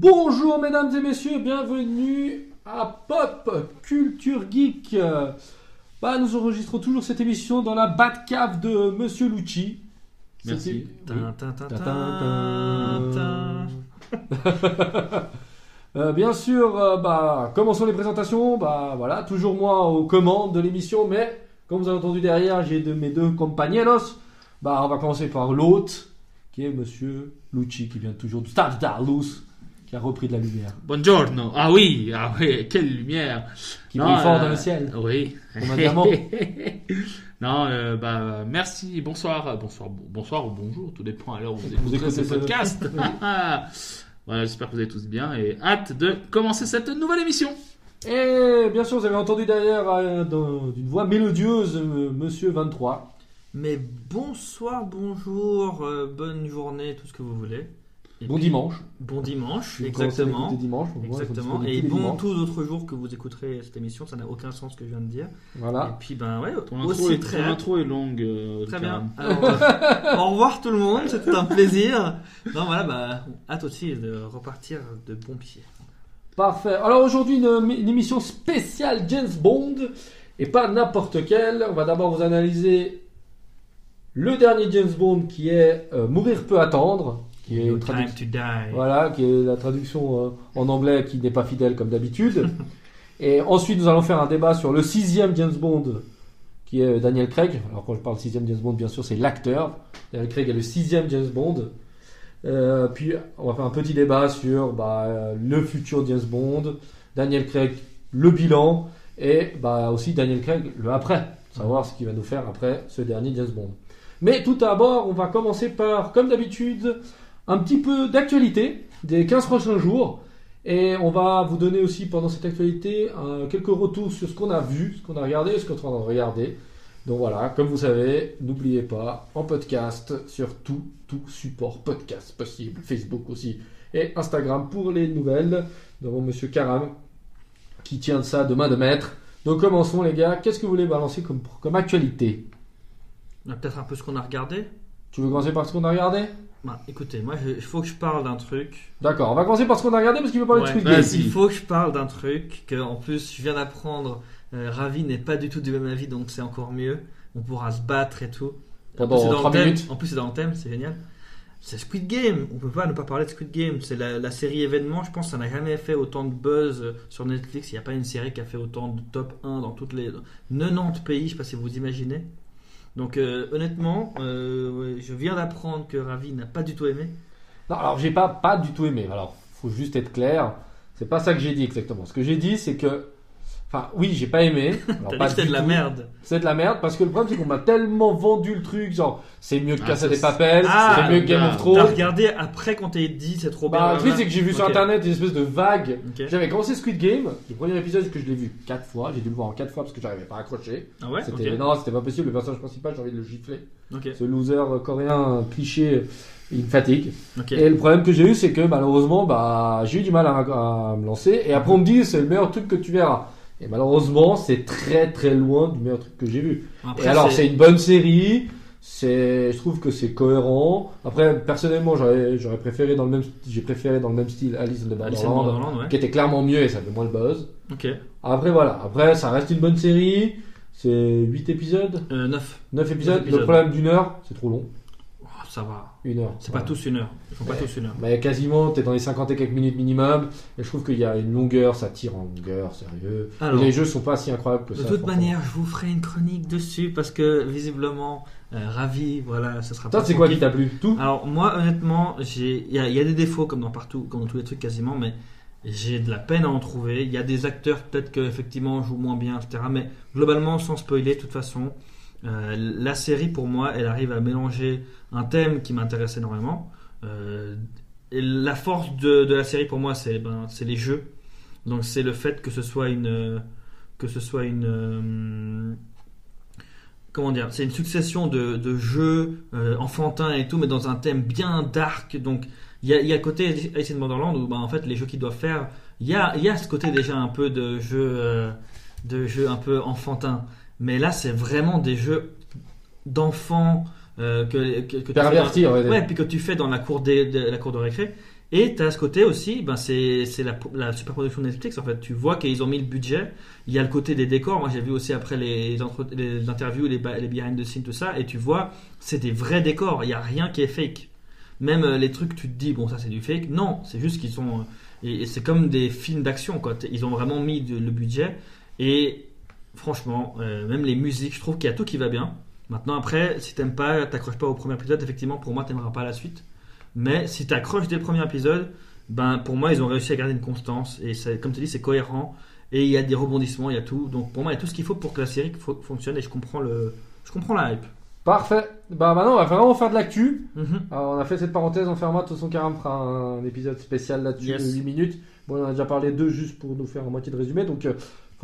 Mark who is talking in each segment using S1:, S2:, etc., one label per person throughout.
S1: Bonjour mesdames et messieurs, bienvenue à Pop Culture Geek. Bah, nous enregistrons toujours cette émission dans la Batcave de Monsieur Lucci.
S2: Merci.
S1: Euh, bien sûr, euh, bah, commençons les présentations. Bah, voilà, toujours moi aux commandes de l'émission, mais comme vous avez entendu derrière, j'ai de mes deux compañeros. Bah, on va commencer par l'hôte, qui est Monsieur Lucci, qui vient toujours du Stade d'Arlous, qui a repris de la lumière,
S2: Buongiorno. Ah oui, ah oui, quelle lumière.
S1: qui
S2: Non,
S1: brille fort
S2: euh,
S1: dans le ciel.
S2: Oui.
S1: Comme un diamant.
S2: non, euh, bah, merci, bonsoir, euh, bonsoir, bon- bonsoir ou bonjour, tout dépend à l'heure où vous
S1: Vous
S2: écoutez ce
S1: écoutez ce-
S2: podcast. voilà, j'espère que vous allez tous bien et hâte de commencer cette nouvelle émission.
S1: Et bien sûr, vous avez entendu derrière, euh, d'une voix mélodieuse, euh, Monsieur 23.
S3: Mais bonsoir, bonjour, euh, bonne journée, tout ce que vous voulez. Et
S1: Bon
S3: puis,
S1: dimanche.
S3: Bon dimanche,
S1: à
S3: exactement.
S1: dimanche.
S3: Exactement. Et
S1: tous les
S3: bon tous autres jours que vous écouterez cette émission, ça n'a aucun sens ce que je viens de dire.
S1: Voilà.
S3: Et puis ben ouais,
S2: Ton intro,
S3: aussi
S2: est,
S3: très
S2: ton
S3: hâte.
S2: intro est longue. euh,
S3: Très bien. Alors, euh, au revoir tout le monde, c'était un plaisir. Non voilà, bah hâte aussi de repartir de bon pied.
S1: Parfait. Alors aujourd'hui, une, une émission spéciale James Bond et pas n'importe quelle. On va d'abord vous analyser le dernier James Bond qui est euh, Mourir peut attendre, qui est
S3: No
S1: une
S3: time
S1: traduction,
S3: to die.
S1: voilà, qui est la traduction euh, en anglais qui n'est pas fidèle comme d'habitude. et ensuite, nous allons faire un débat sur le sixième James Bond qui est Daniel Craig. Alors quand je parle sixième James Bond, bien sûr, c'est l'acteur. Daniel Craig est le sixième James Bond. Euh, puis on va faire un petit débat sur bah, euh, le futur James Bond, Daniel Craig, le bilan, et bah, aussi Daniel Craig, le après, savoir ce qu'il va nous faire après ce dernier James Bond. Mais tout d'abord, on va commencer par, comme d'habitude, un petit peu d'actualité des 15 prochains jours. Et on va vous donner aussi pendant cette actualité euh, quelques retours sur ce qu'on a vu, ce qu'on a regardé, ce qu'on est en train de regarder. Donc voilà, comme vous savez, n'oubliez pas, en podcast sur tout, tout support podcast possible, Facebook aussi, et Instagram pour les nouvelles. Nous avons Monsieur Karam qui tient de ça de main de maître. Donc commençons les gars, qu'est-ce que vous voulez balancer comme, comme actualité?
S3: On a Peut-être un peu ce qu'on a regardé.
S1: Tu veux commencer par ce qu'on a regardé?
S3: Bah, écoutez, moi je- il faut que je parle d'un truc.
S1: D'accord, on va commencer par ce qu'on a regardé parce qu'il veut parler
S3: Ouais,
S1: de Squid
S2: vas-y.
S1: Game.
S3: Il faut que je parle d'un truc que en plus je viens d'apprendre. euh, Ravi n'est pas du tout du même avis, donc c'est encore mieux. On pourra se battre et tout.
S1: Pendant
S3: en plus, c'est dans
S1: trois
S3: le thème.
S1: minutes.
S3: En plus, c'est dans le thème, c'est génial. C'est Squid Game. On peut pas ne pas parler de Squid Game. C'est la, la série événement. Je pense que ça n'a jamais fait autant de buzz euh, sur Netflix. Il n'y a pas une série qui a fait autant de top 1 dans toutes les 90 pays. Je sais pas si vous imaginez. Donc euh, honnêtement, euh, je viens d'apprendre que Ravi n'a pas du tout aimé.
S1: Non, alors j'ai pas, pas du tout aimé. Alors, faut juste être clair. C'est pas ça que j'ai dit exactement. Ce que j'ai dit, c'est que. Enfin, oui, j'ai pas aimé.
S3: T'as
S1: du
S3: de la
S1: tout.
S3: merde.
S1: C'est de la merde parce que le problème, c'est qu'on m'a tellement vendu le truc. Genre, c'est mieux que
S2: Ah,
S1: Casa des
S2: c'est-
S1: Papels,
S3: Ah,
S1: c'est mieux que Game of
S3: T'as
S1: Thrones.
S3: regardé après qu'on t'ait dit c'est trop
S1: Bah,
S3: bien.
S1: le truc, c'est que j'ai vu sur internet une espèce de vague. J'avais commencé Squid Game. Le premier épisode que je l'ai vu quatre fois. J'ai dû le voir en quatre fois parce que j'arrivais pas à accrocher.
S3: Ah ouais.
S1: C'était
S3: Ok.
S1: non, c'était pas possible. Le personnage principal, j'ai envie de le gifler. Ce loser coréen cliché, il me fatigue.
S3: Ok.
S1: Et le problème que j'ai eu, c'est que malheureusement, bah, j'ai eu du mal à, à me lancer. Et après, on me dit, c'est le meilleur truc que tu verras. Et malheureusement, c'est très très loin du meilleur truc que j'ai vu.
S3: Après,
S1: et alors, c'est une bonne série. C'est, je trouve que c'est cohérent. Après, personnellement, j'aurais, j'aurais préféré dans le même, j'ai préféré dans le même style Alice in the
S3: Alice in
S1: Borderland,
S3: ouais.
S1: qui était clairement mieux et ça fait moins le buzz.
S3: Ok.
S1: Après, voilà. Après, ça reste une bonne série. C'est 8 épisodes,
S3: Euh, 9.
S1: 9 épisodes.
S3: épisodes.
S1: Le problème d'une heure, c'est trop long.
S3: Ça va.
S1: Une heure.
S3: C'est pas
S1: Voilà.
S3: tous une heure. Ils font pas
S1: Ouais.
S3: tous une heure.
S1: Mais quasiment, t'es dans les 50 et quelques minutes minimum. Et je trouve qu'il y a une longueur, ça tire en longueur, sérieux.
S3: Alors,
S1: les jeux sont pas si incroyables que
S3: de
S1: ça.
S3: toute
S1: franchement.
S3: manière, je vous ferai une chronique dessus parce que visiblement, euh, ravi, voilà, ce sera
S1: Toi,
S3: pas
S1: c'est quoi qui t'a plu? Tout?
S3: Alors, moi, honnêtement, il y, y a des défauts comme dans partout, comme dans tous les trucs quasiment, mais j'ai de la peine à en trouver. Il y a des acteurs peut-être qu'effectivement jouent moins bien, etc. Mais globalement, sans spoiler, de toute façon, euh, la série pour moi, elle arrive à mélanger un thème qui m'intéresse énormément. Euh, la force de, la série pour moi, c'est ben, les jeux. Donc c'est le fait que ce soit une que ce soit une euh, comment dire, c'est une succession de, jeux euh, enfantins et tout, mais dans un thème bien dark. Donc il y a, côté Alice in Borderland où ben, en fait les jeux qu'ils doivent faire, il y a, y a ce côté déjà un peu de jeu de jeu un peu enfantin. Mais là c'est vraiment des jeux d'enfants euh, que, que, que tu fais dans-
S1: Pervertir, ouais.
S3: Ouais, puis que tu fais dans la cour, des- de, la cour de récré. Et tu as ce côté aussi, ben c'est la, la super production de Netflix en fait. Tu vois qu'ils ont mis le budget. Il y a le côté des décors. Moi j'ai vu aussi après les, entre- les interviews, les, les behind the scenes, tout ça. Et tu vois, c'est des vrais décors. Il n'y a rien qui est fake. Même euh, les trucs, tu te dis, bon, ça c'est du fake. Non, c'est juste qu'ils sont. euh, Et, et c'est comme des films d'action, quoi. Ils ont vraiment mis de- le budget. Et franchement, euh, même les musiques, je trouve qu'il y a tout qui va bien. Maintenant, après, si t'aimes pas, t'accroches pas au premier épisode, effectivement, pour moi, t'aimeras pas la suite. Mais si t'accroches dès le premier épisode, ben, pour moi, ils ont réussi à garder une constance. Et comme tu dis, c'est cohérent. Et il y a des rebondissements, il y a tout. Donc pour moi, il y a tout ce qu'il faut pour que la série fo- fonctionne. Et je comprends, le, je comprends la hype.
S1: Parfait. Bah maintenant, on va vraiment faire de l'actu. Alors, on a fait cette parenthèse en fermant. De toute façon, Karam fera un épisode spécial là-dessus
S3: Yes.
S1: de 8 minutes. Bon, on en a déjà parlé deux juste pour nous faire un moitié de résumé. Donc, euh,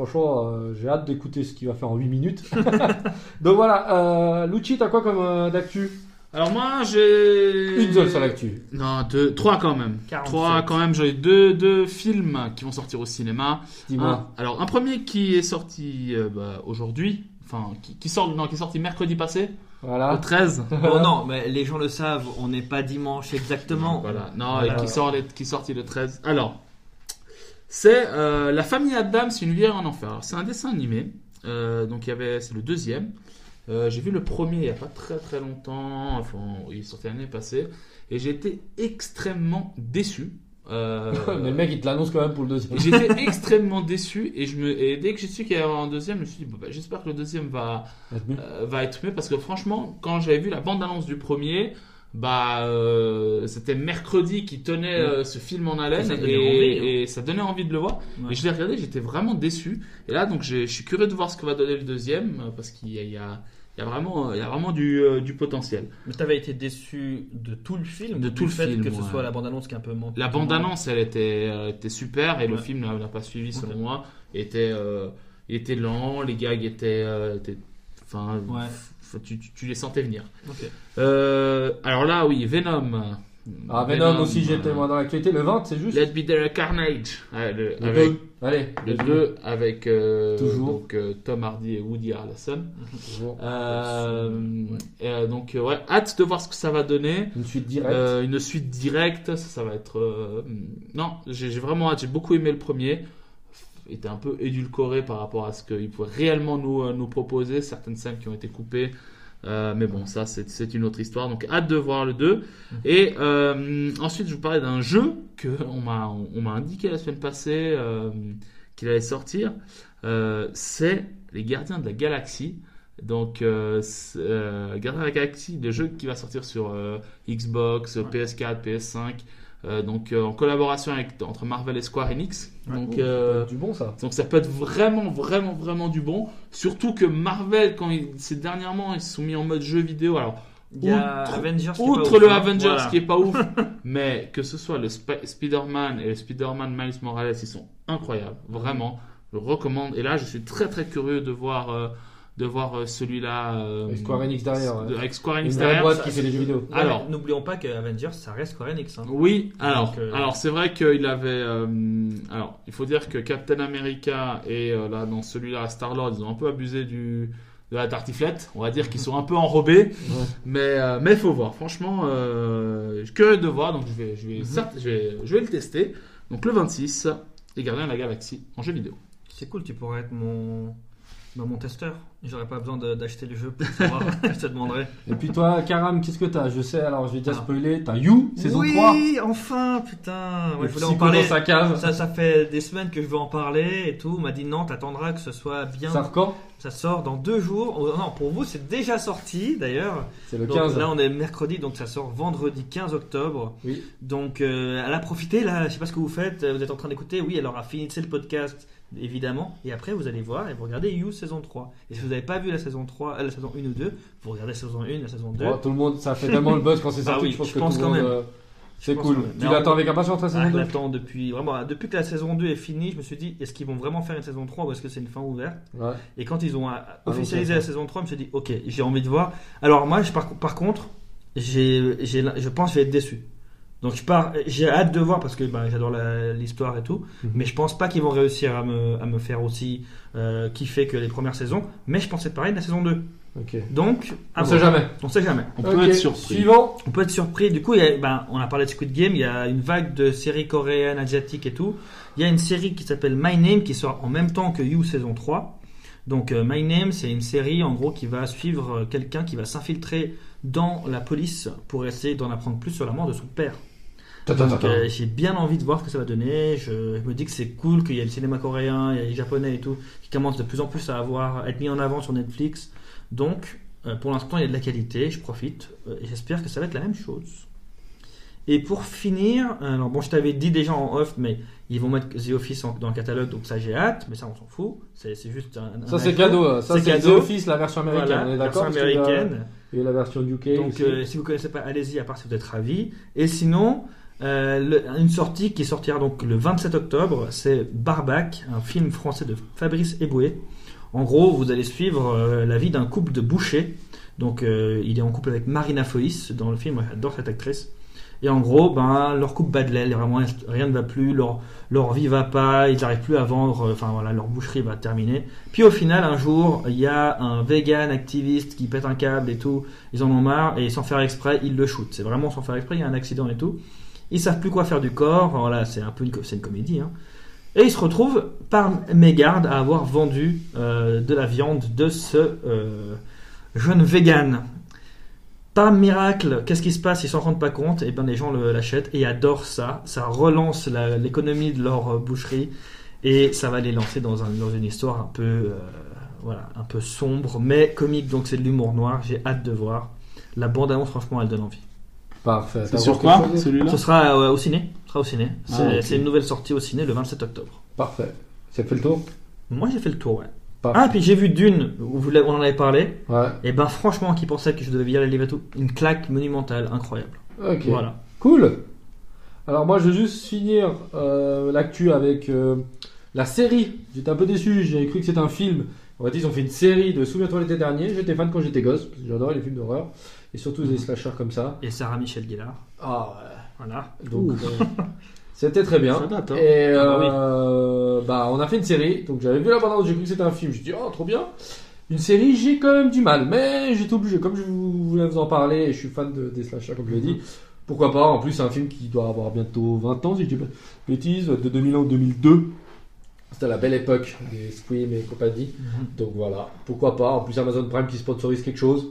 S1: franchement, euh, j'ai hâte d'écouter ce qu'il va faire en 8 minutes. donc voilà. Euh, Lucci, t'as quoi comme euh, d'actu?
S2: Alors moi, j'ai...
S1: Une seule sur l'actu.
S2: Non, deux, trois quand même.
S3: 47.
S2: Trois quand même. J'ai deux, deux films qui vont sortir au cinéma.
S1: Dis-moi.
S2: Alors un premier qui est sorti euh, bah, aujourd'hui, enfin qui, qui sort, non, qui est sorti mercredi passé,
S1: Voilà.
S2: 13.
S3: Bon, non, mais les gens le savent, on n'est pas dimanche exactement.
S2: Voilà. Non,
S3: Voilà.
S2: et qui sort, qui est sorti le 13. Alors, c'est euh, la famille Adams, une vie en enfer. Alors, c'est un dessin animé. Euh, donc il y avait, c'est le deuxième. Euh, j'ai vu le premier il n'y a pas très très longtemps. Enfin, il est sorti l'année passée. Et j'ai été extrêmement déçu. Euh,
S1: Mais le mec, il te l'annonce quand même pour le deuxième.
S2: J'étais extrêmement déçu et, je me, et dès que j'ai su qu'il y avait un deuxième, je me suis dit bah, j'espère que le deuxième va, euh, va être mieux parce que franchement, quand j'avais vu la bande-annonce du premier, bah euh, c'était mercredi qui tenait euh, ce film en haleine
S3: Ça
S2: et,
S3: donnait envie, hein.
S2: et ça donnait envie de le voir.
S3: Ouais.
S2: Et je l'ai regardé, j'étais vraiment déçu. Et là, donc je suis curieux de voir ce que va donner le deuxième euh, parce qu'il y a, il y a, il y a vraiment, il y a vraiment du, euh, du potentiel.
S3: Mais t'avais été déçu de tout le film
S2: De tout le
S3: fait
S2: film,
S3: que ce
S2: ouais.
S3: soit la bande-annonce qui est un peu manquée.
S2: La bande-annonce, elle était, elle était super et le film n'a pas suivi selon moi. Il était, euh, il était lent, les gags étaient, étaient- enfin,
S3: Ouais.
S2: Tu, tu- tu les sentais venir. Euh, alors là, oui, Venom.
S1: Ah, Venom aussi, j'étais moi dans l'actualité. Le 20, c'est juste.
S2: Let Be There Carnage. Le,
S1: Le
S2: avec,
S1: deux. Allez.
S2: le 2 avec euh,
S1: Toujours.
S2: donc, euh, Tom Hardy et Woody Harrelson.
S1: Toujours.
S2: Euh, euh, donc, euh, ouais, hâte de voir ce que ça va donner.
S1: Une suite directe.
S2: Euh, une suite directe, ça, ça va être. euh, Non, j'ai vraiment hâte. J'ai beaucoup aimé le premier. Était un peu édulcoré par rapport à ce qu'il pouvait réellement nous, euh, nous proposer. Certaines scènes qui ont été coupées. Euh, mais bon, ça, c'est une autre histoire. Donc, hâte de voir le 2. Et euh, ensuite, je vous parlais d'un jeu que on m'a on m'a indiqué la semaine passée euh, qu'il allait sortir. C'est Les Gardiens de la Galaxie. Donc, Gardiens de la Galaxie, le jeu qui va sortir sur Xbox,
S3: Ouais.
S2: PS4, PS5. Euh, donc, euh, en collaboration avec, entre Marvel et Square Enix.
S3: Ouais.
S2: Donc,
S1: ça peut
S2: euh,
S1: être du bon ça.
S2: donc ça peut être vraiment, vraiment, vraiment du bon. Surtout que Marvel, quand ils, ces dernièrement, ils se sont mis en mode jeu vidéo. Alors,
S3: Il y a
S2: Outre-
S3: Avengers qui est pas
S2: outre
S3: ouf,
S2: le
S3: hein.
S2: Avengers
S3: Voilà.
S2: qui est pas ouf, mais que ce soit le Sp- Spider-Man et le Spider-Man Miles Morales, ils sont incroyables, vraiment. Je le recommande. Et là, je suis très très curieux de voir, euh, de voir euh, celui-là. euh,
S1: Avec Square Enix derrière, ouais.
S2: de- Avec Square
S1: Une
S2: Enix
S1: vraie
S2: derrière.
S1: boîte qui fait des jeux vidéo.
S2: Alors-
S3: n'oublions pas que Avengers, ça reste Square Enix. hein.
S2: Oui, alors,
S3: Donc, euh,
S2: alors c'est vrai qu'il avait. euh, alors, il faut dire que Captain America et euh, là dans celui-là Star Lord, ils ont un peu abusé du de la tartiflette. On va dire qu'ils sont un peu enrobés, mais euh, mais faut voir. Franchement, euh, curieux de voir, donc je vais je vais
S3: Mhm.
S2: certes, je vais je vais le tester. Donc le 26, les Gardiens de la Galaxie en jeu vidéo.
S3: C'est cool, tu pourrais être mon, bah, mon testeur. J'aurais pas besoin d'acheter le jeu pour savoir. je te demanderai.
S1: Et puis toi, Karam, qu'est-ce que t'as? Je sais, alors je vais déjà
S3: Ah.
S1: spoiler. T'as You, saison
S3: oui,
S1: 3.
S3: enfin, putain. Ouais, je voulais en parler.
S1: dans sa cave.
S3: Ça, ça fait des semaines que je veux en parler et tout. On m'a dit non, t'attendras que ce soit bien.
S1: Ça record
S3: Ça sort dans deux jours. Oh, non, pour vous, c'est déjà sorti d'ailleurs.
S1: C'est le
S3: Donc,
S1: 15.
S3: Là, on est mercredi, donc ça sort vendredi 15 octobre.
S1: Oui.
S3: Donc, euh, elle a profité là. Je sais pas ce que vous faites. Vous êtes en train d'écouter. Oui, alors finissez le podcast évidemment. Et après, vous allez voir et vous regardez You saison 3. Et si vous n'avez pas vu la saison 3, euh, la saison 1 ou 2, vous regardez la saison 1, la saison 2.
S1: Oh, tout le monde, ça fait tellement le buzz quand c'est
S3: Ah
S1: sorti.
S3: oui,
S1: je pense
S3: je
S1: que
S3: pense
S1: tout le
S3: quand
S1: monde,
S3: même.
S1: euh, C'est cool. Tu l'attends
S3: en-
S1: avec impatience la
S3: Ah,
S1: saison
S3: je
S1: 2
S3: l'attends depuis vraiment depuis que la saison 2 est finie, je me suis dit est-ce qu'ils vont vraiment faire une saison 3 ou est-ce que c'est une fin ouverte?
S1: Ouais.
S3: Et quand ils ont euh, officialisé
S1: ok.
S3: la saison 3, je me suis dit ok, j'ai envie de voir. Alors moi, je, par, par contre, j'ai, je pense que je vais être déçu. Donc je pars, j'ai hâte de voir parce que bah, j'adore l'histoire et tout,
S1: Mhm.
S3: mais je pense pas qu'ils vont réussir à me, à me faire aussi euh, kiffer que les premières saisons. Mais je pensais pareil de la saison 2.
S1: Ok.
S3: Donc,
S1: On sait jamais.
S3: On sait jamais.
S2: On peut être surpris.
S1: Suivant.
S3: On peut être surpris. Du coup, il y a- ben, on a parlé de Squid Game. Il y a une vague de séries coréennes, asiatiques et tout. Il y a une série qui s'appelle My Name qui sort en même temps que You saison 3. Donc, euh, My Name, c'est une série en gros qui va suivre euh, quelqu'un qui va s'infiltrer dans la police pour essayer d'en apprendre plus sur la mort de son père. Euh, j'ai bien envie de voir ce que ça va donner. Je, je me dis que c'est cool qu'il y ait le cinéma coréen, il y a les japonais et tout, qui commencent de plus en plus à avoir, à être mis en avant sur Netflix. Donc, euh, pour l'instant, il y a de la qualité, je profite, euh, et j'espère que ça va être la même chose. Et pour finir, alors bon, je t'avais dit déjà en off, mais ils vont mettre The Office en- dans le catalogue, donc ça j'ai hâte, mais ça on s'en fout. C'est c'est juste un. un
S1: Ça c'est cadeau. là. Ça
S3: C'est
S1: c'est The
S3: cadeau.
S1: Office, la version américaine.
S3: Voilà,
S1: on est d'accord a-
S3: américaine.
S1: A la version UK.
S3: Donc,
S1: aussi.
S3: euh, si vous connaissez pas, allez-y, à part si vous êtes ravis. Et sinon, euh, une sortie qui sortira donc le 27 octobre, c'est Barbac, un film français de Fabrice Eboué. En gros, vous allez suivre euh, la vie d'un couple de bouchers. Donc, euh, il est en couple avec Marina Foïs dans le film. J'adore cette actrice. Et en gros, ben, leur couple bat de l'aile, vraiment rien ne va plus, leur, leur vie va pas, ils n'arrivent plus à vendre, enfin voilà, leur boucherie va terminer. Puis au final, un jour, il y a un vegan activiste qui pète un câble et tout, ils en ont marre et sans faire exprès, ils le shootent. C'est vraiment sans faire exprès, il y a un accident et tout. Ils savent plus quoi faire du corps, voilà, c'est un peu une, une comédie. Hein. Et ils se retrouvent par mégarde à avoir vendu euh, de la viande de ce euh, jeune vegan. Par miracle, qu'est-ce qui se passe? Ils s'en rendent pas compte, et bien les gens l'achètent et adorent ça. Ça relance la- l'économie de leur euh, boucherie et ça va les lancer dans, un- dans une histoire un peu, voilà, un peu sombre, mais comique. Donc c'est de l'humour noir. J'ai hâte de voir. La bande annonce, franchement, elle donne envie.
S1: Parfait.
S2: C'est
S1: T'as
S2: sur quoi celui-là
S3: Ce sera euh, au ciné. Ce sera au ciné. C'est
S2: Ah,
S3: c'est une nouvelle sortie au ciné le 27 octobre.
S1: Parfait. Ça fait le tour?
S3: Moi, j'ai fait le tour, ouais.
S1: Parfait.
S3: Ah, puis j'ai vu Dune, où on en avait parlé.
S1: Ouais.
S3: Et ben, franchement, qui pensait que je devais y aller les tout Une claque monumentale, incroyable.
S1: Ok.
S3: Voilà.
S1: Cool. Alors moi je vais juste finir euh, l'actu avec euh, la série. J'étais un peu déçu, j'avais cru que c'était un film. En fait ils ont fait une série de Souviens-toi l'été dernier. J'étais fan quand j'étais gosse, parce que j'adorais les films d'horreur. Et surtout
S3: Mhm.
S1: les slashers comme ça.
S3: Et Sarah Michel Gellar.
S1: Ah
S3: Voilà.
S1: ouais. Donc euh, c'était très bien.
S2: Ça date, hein.
S1: Et
S3: Ah bah oui.
S1: euh, bah on a fait une série. Donc j'avais vu la bande j'ai cru que c'était un film. Je dis oh trop bien. Une série, j'ai quand même du mal, mais j'étais obligé. Comme je vous- voulais vous en parler, et je suis fan de, des slashers, comme je l'ai dit, pourquoi pas. En plus, c'est un film qui doit avoir bientôt 20 ans, si je dis pas de bêtises, de 2001 ou 2002. C'était la belle époque des Scream et compagnie. Donc voilà, pourquoi pas. En plus, Amazon Prime qui sponsorise quelque chose.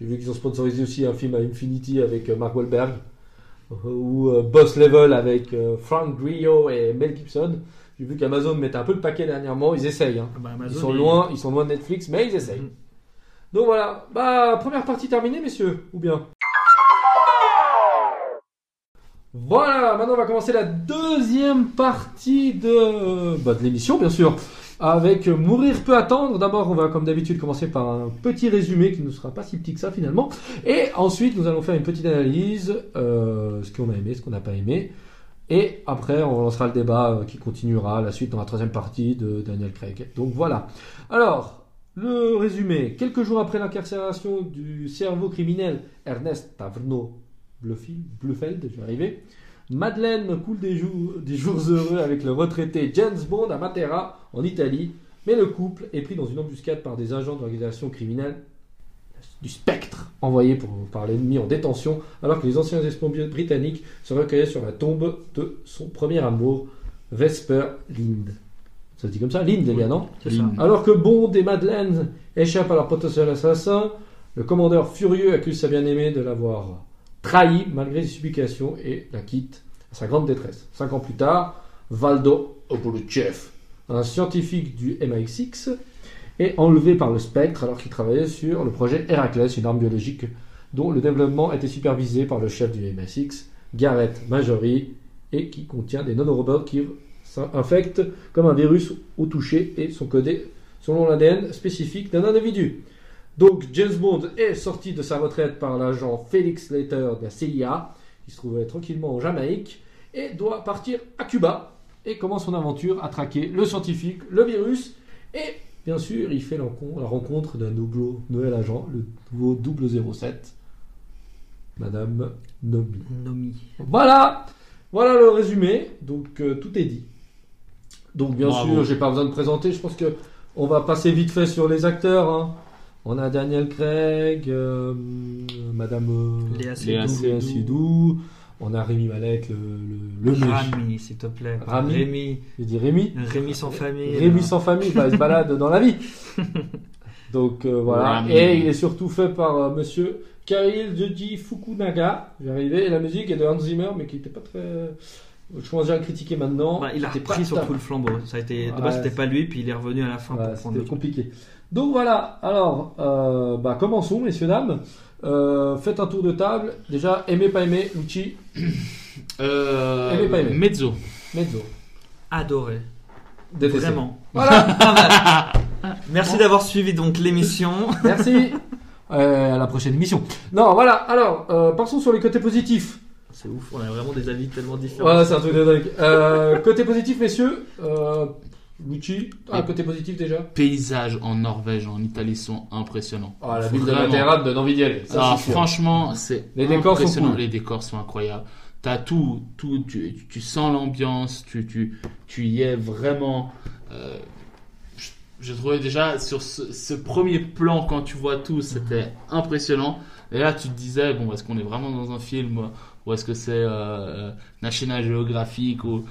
S1: J'ai vu qu'ils ont sponsorisé aussi un film à Infinity avec euh, Mark Wahlberg. Ou euh, Boss Level avec euh, Frank Grillo et Mel Gibson. J'ai vu qu'Amazon mettait un peu le paquet dernièrement. Ils essayent. hein.
S3: Ah bah,
S1: Ils sont loin, ils sont loin de Netflix, mais ils essayent.
S3: Mhm.
S1: Donc voilà, bah première partie terminée, messieurs, ou bien? Voilà, maintenant on va commencer la deuxième partie de, bah, de l'émission, bien sûr, avec Mourir peut attendre. D'abord, on va comme d'habitude commencer par un petit résumé qui ne sera pas si petit que ça finalement, et ensuite nous allons faire une petite analyse, euh, ce qu'on a aimé, ce qu'on n'a pas aimé. Et après, on lancera le débat euh, qui continuera la suite dans la troisième partie de Daniel Craig. Donc voilà. Alors, le résumé. Quelques jours après l'incarcération du cerveau criminel Ernest Taverneau Blufeld, je vais arriver, Madeleine coule des jours, des jours heureux avec le retraité James Bond à Matera, en Italie, mais le couple est pris dans une embuscade par des agents de l'organisation criminelle du spectre, envoyés pour, par l'ennemi en détention, alors que les anciens espions britanniques se recueillaient sur la tombe de son premier amour, Vesper Lind. Ça se dit comme ça Lind, les gars, non
S3: C'est ça.
S1: alors que Bond et Madeleine échappent à leur potentiel assassin, le commandeur furieux accuse sa bien-aimée de l'avoir trahi malgré ses supplications et la quitte à sa grande détresse. Cinq ans plus tard, Valdo Opoluchev, un scientifique du MI6, est enlevé par le spectre alors qu'il travaillait sur le projet Héraclès, une arme biologique dont le développement était supervisé par le chef du MI6, Gareth Marjorie, et qui contient des nanorobots qui s'infectent comme un virus au toucher et sont codés selon l'ADN spécifique d'un individu. Donc James Bond est sorti de sa retraite par l'agent Felix Leiter de la CIA, qui se trouvait tranquillement en Jamaïque, et doit partir à Cuba et commence son aventure à traquer le scientifique, le virus, et bien sûr il fait la rencontre d'un nouveau nouvel agent, le nouveau 007, Madame Nomi.
S3: Nomi.
S1: Voilà, voilà le résumé. Donc euh, tout est dit. Donc bien
S2: Bravo.
S1: sûr, j'ai pas besoin de présenter. Je pense que on va passer vite fait sur les acteurs. hein. On a Daniel Craig, euh, Madame euh,
S3: Léa
S2: Léa
S3: Seydoux.
S1: Seydoux, on a Rémi Malek, le, le.
S3: Rami, s'il te plaît.
S1: Rami.
S3: Rémi.
S1: Je dis Rémi.
S3: Rémi sans famille.
S1: Rémi
S3: là.
S1: sans famille, bah, il se balade dans la vie. Donc euh, voilà.
S2: Rami.
S1: Et il est surtout fait par euh, monsieur Kail Joji Fukunaga. J'ai arrivé. Et la musique est de Hans Zimmer, mais qui n'était pas très. Je commence déjà à le critiquer maintenant.
S3: Bah, il a repris surtout le flambeau. Ça a été, de
S1: Ouais,
S3: base, c'était pas lui, puis il est revenu à la fin
S1: Ouais,
S3: pour prendre
S1: C'était compliqué. Donc voilà. Alors, euh, bah, commençons, messieurs, dames. Euh, faites un tour de table. Déjà, aimé, pas aimé, Lucci,
S2: Euh,
S1: Aimé, pas aimé.
S2: Mezzo.
S1: mezzo.
S3: Adoré.
S1: Détesté.
S3: Vraiment.
S1: Voilà.
S3: Merci d'avoir suivi donc l'émission.
S1: Merci. Euh, à la prochaine émission. Non, voilà. Alors, euh, passons sur les côtés positifs.
S3: C'est ouf, on a vraiment des avis tellement différents.
S1: Ouais, c'est un truc de dingue. Euh, côté positif, messieurs. Euh, Lucci, ah, côté positif déjà.
S2: Paysages en Norvège, en Italie sont impressionnants.
S1: Ah, la ville de. Matterham donne envie d'y aller. Ça,
S2: Ah,
S1: sûr.
S2: franchement, c'est
S1: Les décors sont cool.
S2: Les décors sont incroyables. T'as tout, tout, tu, tu sens l'ambiance, tu, tu, tu y es vraiment. euh, je- je trouvais déjà sur ce, ce premier plan quand tu vois tout, c'était impressionnant. Et là, tu te disais bon, est-ce qu'on est vraiment dans un film ou est-ce que c'est euh, National Geographic ou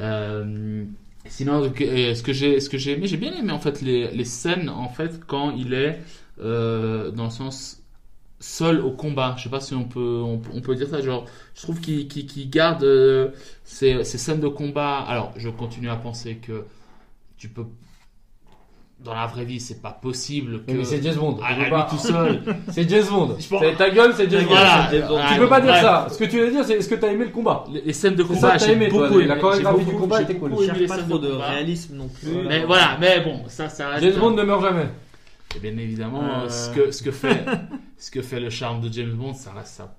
S2: euh, Sinon, euh, ce que j'ai, ce que j'ai aimé, j'ai bien aimé en fait les, scènes en fait quand il est euh, dans le sens seul au combat. Je sais pas si on peut, on, peut dire ça. Genre, je trouve qu'il, garde euh, ces, ces scènes de combat. Alors, je continue à penser que tu peux, dans la vraie vie, c'est pas possible que
S1: Mais c'est James Bond.
S2: à,
S1: Tu peux
S2: à
S1: pas-
S2: lui tout seul.
S1: C'est James Bond.
S2: Pense-
S1: C'est ta gueule, c'est James Bond. Tu
S2: Ah,
S1: peux pas dire
S2: bref.
S1: ça. Ce que tu veux dire, c'est est-ce que t'as aimé le combat?
S2: Les, les scènes de combat,
S1: ça
S2: j'ai
S1: aimé, toi,
S2: beaucoup
S1: la
S2: aimé.
S1: chorégraphie
S2: J'ai
S1: du combat
S2: j'ai
S1: était cool.
S3: cherche pas trop de
S2: combat.
S3: réalisme non plus.
S1: Voilà.
S2: Mais voilà, mais bon, ça, ça reste.
S1: James Bond ne meurt jamais.
S2: Et bien évidemment,
S3: Euh.
S2: ce, que, ce, que fait, ce que fait le charme de James Bond, ça reste sa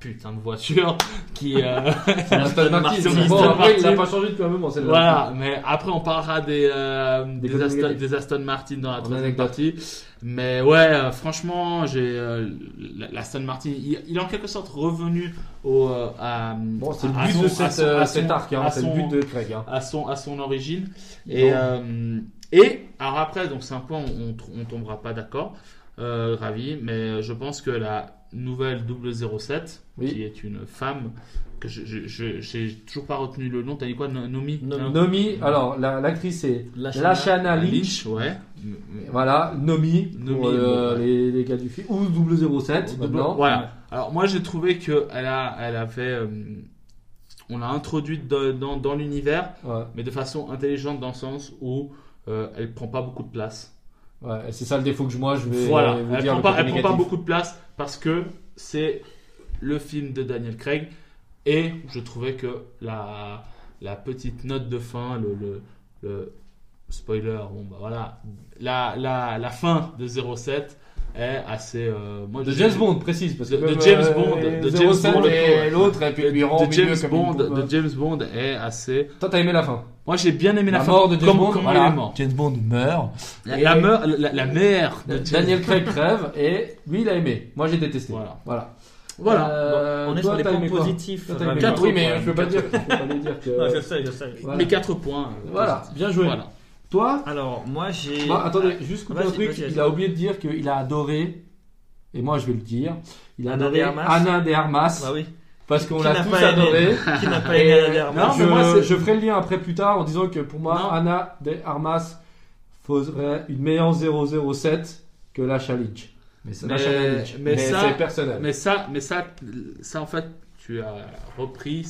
S2: putain de voiture qui. euh,
S1: Aston Martin.
S2: Martin.
S1: Bon, après, il n'a pas changé depuis un moment. celle-là.
S2: voilà, mais après on parlera des, euh, des, Aston,
S1: négatifs.
S2: des Aston Martin dans la troisième partie. Mais ouais, euh, franchement, j'ai la- l'Aston Martin, il, il est en quelque sorte revenu au. à,
S1: Bon, c'est le but
S2: son-
S1: de
S2: à
S1: cette,
S2: son- à
S1: cet arc. hein, C'est le but de Craig. hein.
S2: à son, à son origine. Et, et alors après, donc c'est un point on, on tombera pas d'accord, euh, ravi, mais je pense que la nouvelle 007,
S1: Oui.
S2: qui est une femme, que je je- je- j'ai toujours pas retenu le nom, t'as dit quoi, No- Nomi
S3: Nomi.
S1: Nomi, alors la- l'actrice c'est
S3: Lashana.
S1: Lashana Lynch.
S2: ouais.
S1: Voilà, Nomi,
S2: Nomi,
S1: pour euh,
S2: bon, ouais.
S1: les, les gars du film. Ou 007 maintenant.
S2: Voilà. Alors moi j'ai trouvé que elle a, elle avait, euh, on l'a introduite dans, dans, dans l'univers,
S1: Ouais,
S2: mais de façon intelligente dans le sens où euh, elle prend pas beaucoup de place.
S1: Ouais, c'est ça le défaut que je- moi je vais
S2: Voilà,
S1: vous
S2: elle
S1: dire.
S2: prend pas, elle prend pas beaucoup de place parce que c'est le film de Daniel Craig et je trouvais que la, la petite note de fin, le, le, le- spoiler, bon bah voilà, la, la, la fin de 07 est assez. euh, moi,
S1: De James Bond, précise. Parce que
S2: De- de James
S1: euh,
S2: Bond, de James
S1: 07
S2: Bond,
S1: et l'autre, et puis lui rend au
S2: de
S1: milieu
S2: James
S1: comme
S2: Bond, de. James Bond est assez.
S1: Toi, t'as aimé la fin.
S2: Moi, j'ai bien aimé la,
S1: La
S2: fin.
S1: mort de James
S2: comme,
S1: Bond.
S2: comment
S1: voilà. James Bond meurt.
S2: La,
S1: Et-
S2: la, meur- la, la mère de
S1: Daniel Craig crève et lui il a aimé. Moi j'ai détesté.
S2: Voilà.
S1: Voilà.
S2: Voilà.
S1: Euh,
S3: on est
S1: toi,
S3: sur les points positifs.
S1: Toi, t'as
S3: Rami.
S1: aimé
S2: Quatre
S1: quoi Oui, mais je peux pas dire. Je peux pas dire que.
S3: Non, je sais, je sais.
S1: Voilà.
S2: Mes 4 points. euh,
S1: Voilà, bien joué.
S2: Voilà.
S1: Toi
S3: Alors, moi j'ai.
S1: Bah, attendez, juste couper un truc.
S3: vas-y, vas-y.
S1: Il a oublié de dire qu'il a adoré, et moi je vais le dire, il a
S3: Anna
S1: adoré
S3: de Armas.
S1: Anna de Armas,
S3: Bah oui.
S1: parce qu'on
S3: Qui
S1: l'a tous adoré.
S3: Qui n'a pas aimé
S1: euh,
S3: la dernière
S2: non,
S1: je,
S2: moi, c'est-
S1: je ferai le lien après plus tard en disant que pour moi,
S2: Non.
S1: Anna de Armas ferait une meilleure 007 que la. Mais
S2: Mais-
S1: Challenge.
S2: mais ça-
S1: c'est personnel.
S2: Mais ça, mais ça, ça en fait, tu as repris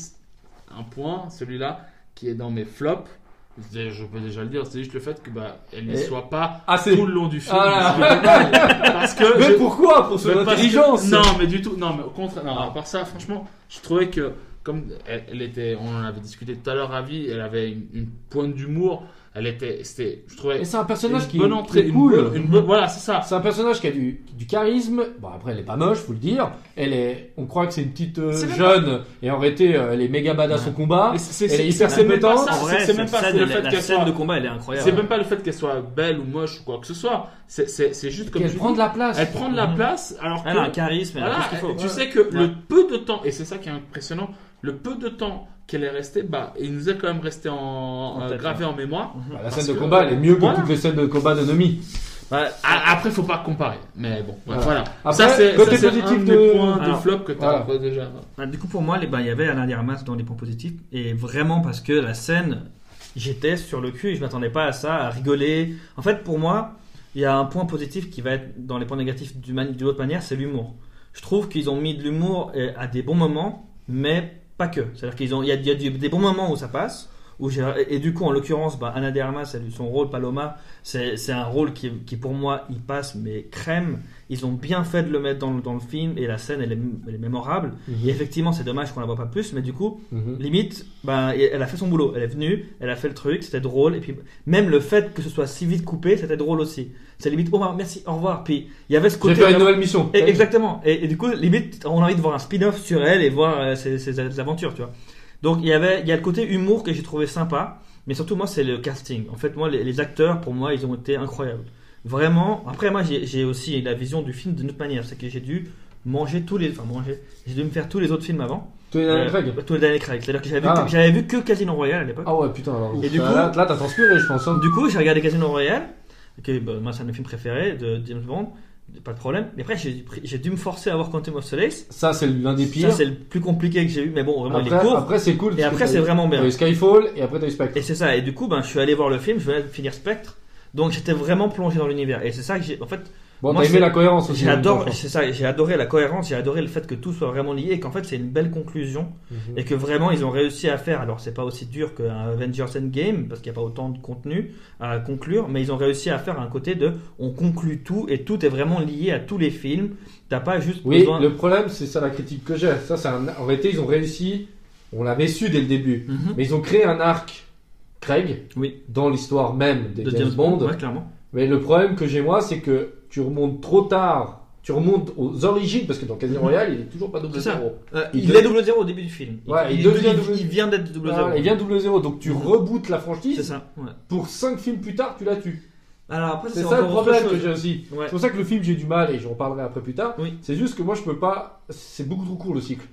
S2: un point, celui-là, qui est dans mes flops. Je peux déjà le dire, c'est juste le fait que bah, elle ne soit pas
S1: Assez.
S2: tout le long du film.
S1: Ah.
S2: Parce que
S1: Mais
S2: je-
S1: pourquoi Pour son
S2: parce que-
S1: intelligence
S2: Non, mais du tout. Non, mais au contraire. Non,
S1: Ah.
S2: à part ça, franchement, je trouvais que comme elle, elle était, on en avait discuté tout à l'heure, Ravi, elle avait une, une pointe d'humour. Elle était, c'était, je trouvais
S1: Et c'est un personnage
S2: une
S1: qui
S2: bonne
S1: est,
S2: entrée,
S1: qui est cool.
S2: une voilà, c'est ça.
S1: C'est un personnage qui a du, du charisme. Bon, après, elle est pas moche, faut le dire. Elle est, on croit que c'est une petite euh, jeune, et en réalité, euh, elle est méga badass au combat.
S2: C'est-
S1: Elle est
S2: c'est-
S1: hyper
S2: c'est même pas ça, le
S3: la-
S2: fait
S3: la
S2: qu'elle
S3: scène
S2: soit.
S3: de combat, elle est incroyable.
S2: C'est même pas le fait qu'elle soit belle ou moche ou quoi que ce soit. C'est, c'est, c'est juste comme
S1: elle prend
S2: dis,
S1: de la place.
S2: elle prend de la
S3: Mhm.
S2: place alors que
S3: Elle a un charisme, elle a
S2: Voilà,
S3: tout ce qu'il faut.
S2: tu sais que le
S3: Ouais.
S2: peu de temps, et c'est ça qui est impressionnant, le peu de temps qu'elle est restée, bah, il nous est quand même resté en,
S3: En
S2: euh,
S3: tête,
S2: gravé en mémoire.
S1: Bah, la scène de
S2: que-
S1: combat, elle est mieux que
S2: Voilà.
S1: toutes les scènes de combat de Nomi.
S3: Bah,
S2: Ah, Après, faut pas comparer. Mais bon,
S1: Voilà.
S2: voilà.
S1: Après,
S2: ça, c'est
S1: côté
S2: ça, c'est
S1: positif
S2: un
S1: de-
S2: des points de
S3: Alors,
S2: flop que tu
S1: voilà.
S2: as déjà.
S3: Bah, du coup, pour moi, les- bah, il y avait Alain Diarmas dans les points positifs. Et vraiment parce que la scène, j'étais sur le cul et je m'attendais pas à ça, à rigoler. En fait, pour moi, il y a un point positif qui va être dans les points négatifs d'une autre manière, c'est l'humour. Je trouve qu'ils ont mis de l'humour euh, à des bons moments, mais pas que. C'est-à-dire qu'il y y a des bons moments où ça passe. Où j'ai- et du coup, en l'occurrence, bah, Anna de Armas, elle- son rôle, Paloma, c'est un rôle qui, qui, pour moi, il passe, mais crème. Ils ont bien fait de le mettre dans, le- dans le film et la scène, elle est, elle est mémorable. Et effectivement, c'est dommage qu'on la voit pas plus, mais du coup,
S1: Mhm.
S3: limite, ben, elle a fait son boulot. Elle est venue, elle a fait le truc, c'était drôle. Et puis, même le fait que ce soit si vite coupé, c'était drôle aussi. C'est limite, oh, bah, merci, au revoir. Puis, il y avait ce côté.
S1: vais faire une nouvelle mission.
S3: Et- exactement. Et, et du coup, limite, on a envie de voir un spin-off sur elle et voir euh, ses, ses aventures, tu vois. Donc, il y avait, il y a le côté humour que j'ai trouvé sympa. Mais surtout, moi, c'est le casting. En fait, moi, les, les acteurs, pour moi, ils ont été incroyables. Vraiment. Après, moi, j'ai aussi la vision du film d'une autre manière. C'est que j'ai dû manger tous les. Enfin, manger. J'ai dû me faire tous les autres films avant.
S1: Tous les Daniel
S3: Euh,
S1: Craig
S3: Tous les Daniel Craig. C'est-à-dire que j'avais vu,
S1: Ah.
S3: que- j'avais vu que Casino Royale à l'époque.
S1: Ah ouais, putain, alors.
S3: Et du coup-
S1: là, là, t'as transpiré, je pense. hein.
S3: Du coup, j'ai regardé Casino Royale. Que, bah, moi, c'est un de mes films préférés de James Bond. Pas de problème. Mais après, j'ai dû me forcer à voir Quantum of Solace.
S1: Ça, c'est l'un des pires.
S3: Ça, c'est le plus compliqué que j'ai eu. Mais bon, vraiment, il est
S1: Après,
S3: court.
S1: après c'est cool.
S3: Et après, c'est vraiment bien.
S1: T'as eu Skyfall et après t'as eu Spectre.
S3: Et c'est ça. Et du coup, ben, je suis allé voir le film. Je venais de finir Spectre. Donc, j'étais vraiment plongé dans l'univers. Et c'est ça que j'ai. En fait,
S1: Bon,
S3: Moi,
S1: t'as aimé la cohérence aussi.
S3: j'adore. C'est ça. J'ai adoré la cohérence. J'ai adoré le fait que tout soit vraiment lié. Et qu'en fait, c'est une belle conclusion.
S1: Mhm.
S3: Et que vraiment, ils ont réussi à faire. Alors, c'est pas aussi dur qu'un Avengers Endgame, parce qu'il n'y a pas autant de contenu à conclure, mais ils ont réussi à faire un côté de on conclut tout et tout est vraiment lié à tous les films. T'as pas juste
S1: Oui,
S3: besoin.
S1: le problème, c'est ça la critique que j'ai. Ça, c'est un... En réalité, ils ont réussi. On l'avait su dès le début.
S3: Mhm.
S1: Mais ils ont créé un arc Craig
S3: Oui.
S1: dans l'histoire même des
S3: de
S1: James, Bond.
S3: ouais, clairement.
S1: Mais le problème que j'ai moi, c'est que tu remontes trop tard. Tu remontes aux origines, parce que dans Casino. Royale, il est toujours pas double zéro.
S3: Euh,
S1: Il
S3: est double zéro au début du film. Il,
S1: Ouais, il
S3: il-
S1: devient
S3: il-
S1: double-
S3: il vient d'être double zéro.
S1: Voilà, il vient double zéro, donc tu
S3: Mhm.
S1: rebootes la franchise.
S3: ça. ouais.
S1: Pour 5 films plus tard, tu la tues.
S3: Alors après,
S1: C'est ça le problème que j'ai aussi.
S3: Ouais.
S1: C'est pour ça que le film, j'ai du mal, et j'en parlerai après plus tard.
S3: Oui.
S1: C'est juste que moi, je peux pas. C'est beaucoup trop court le cycle.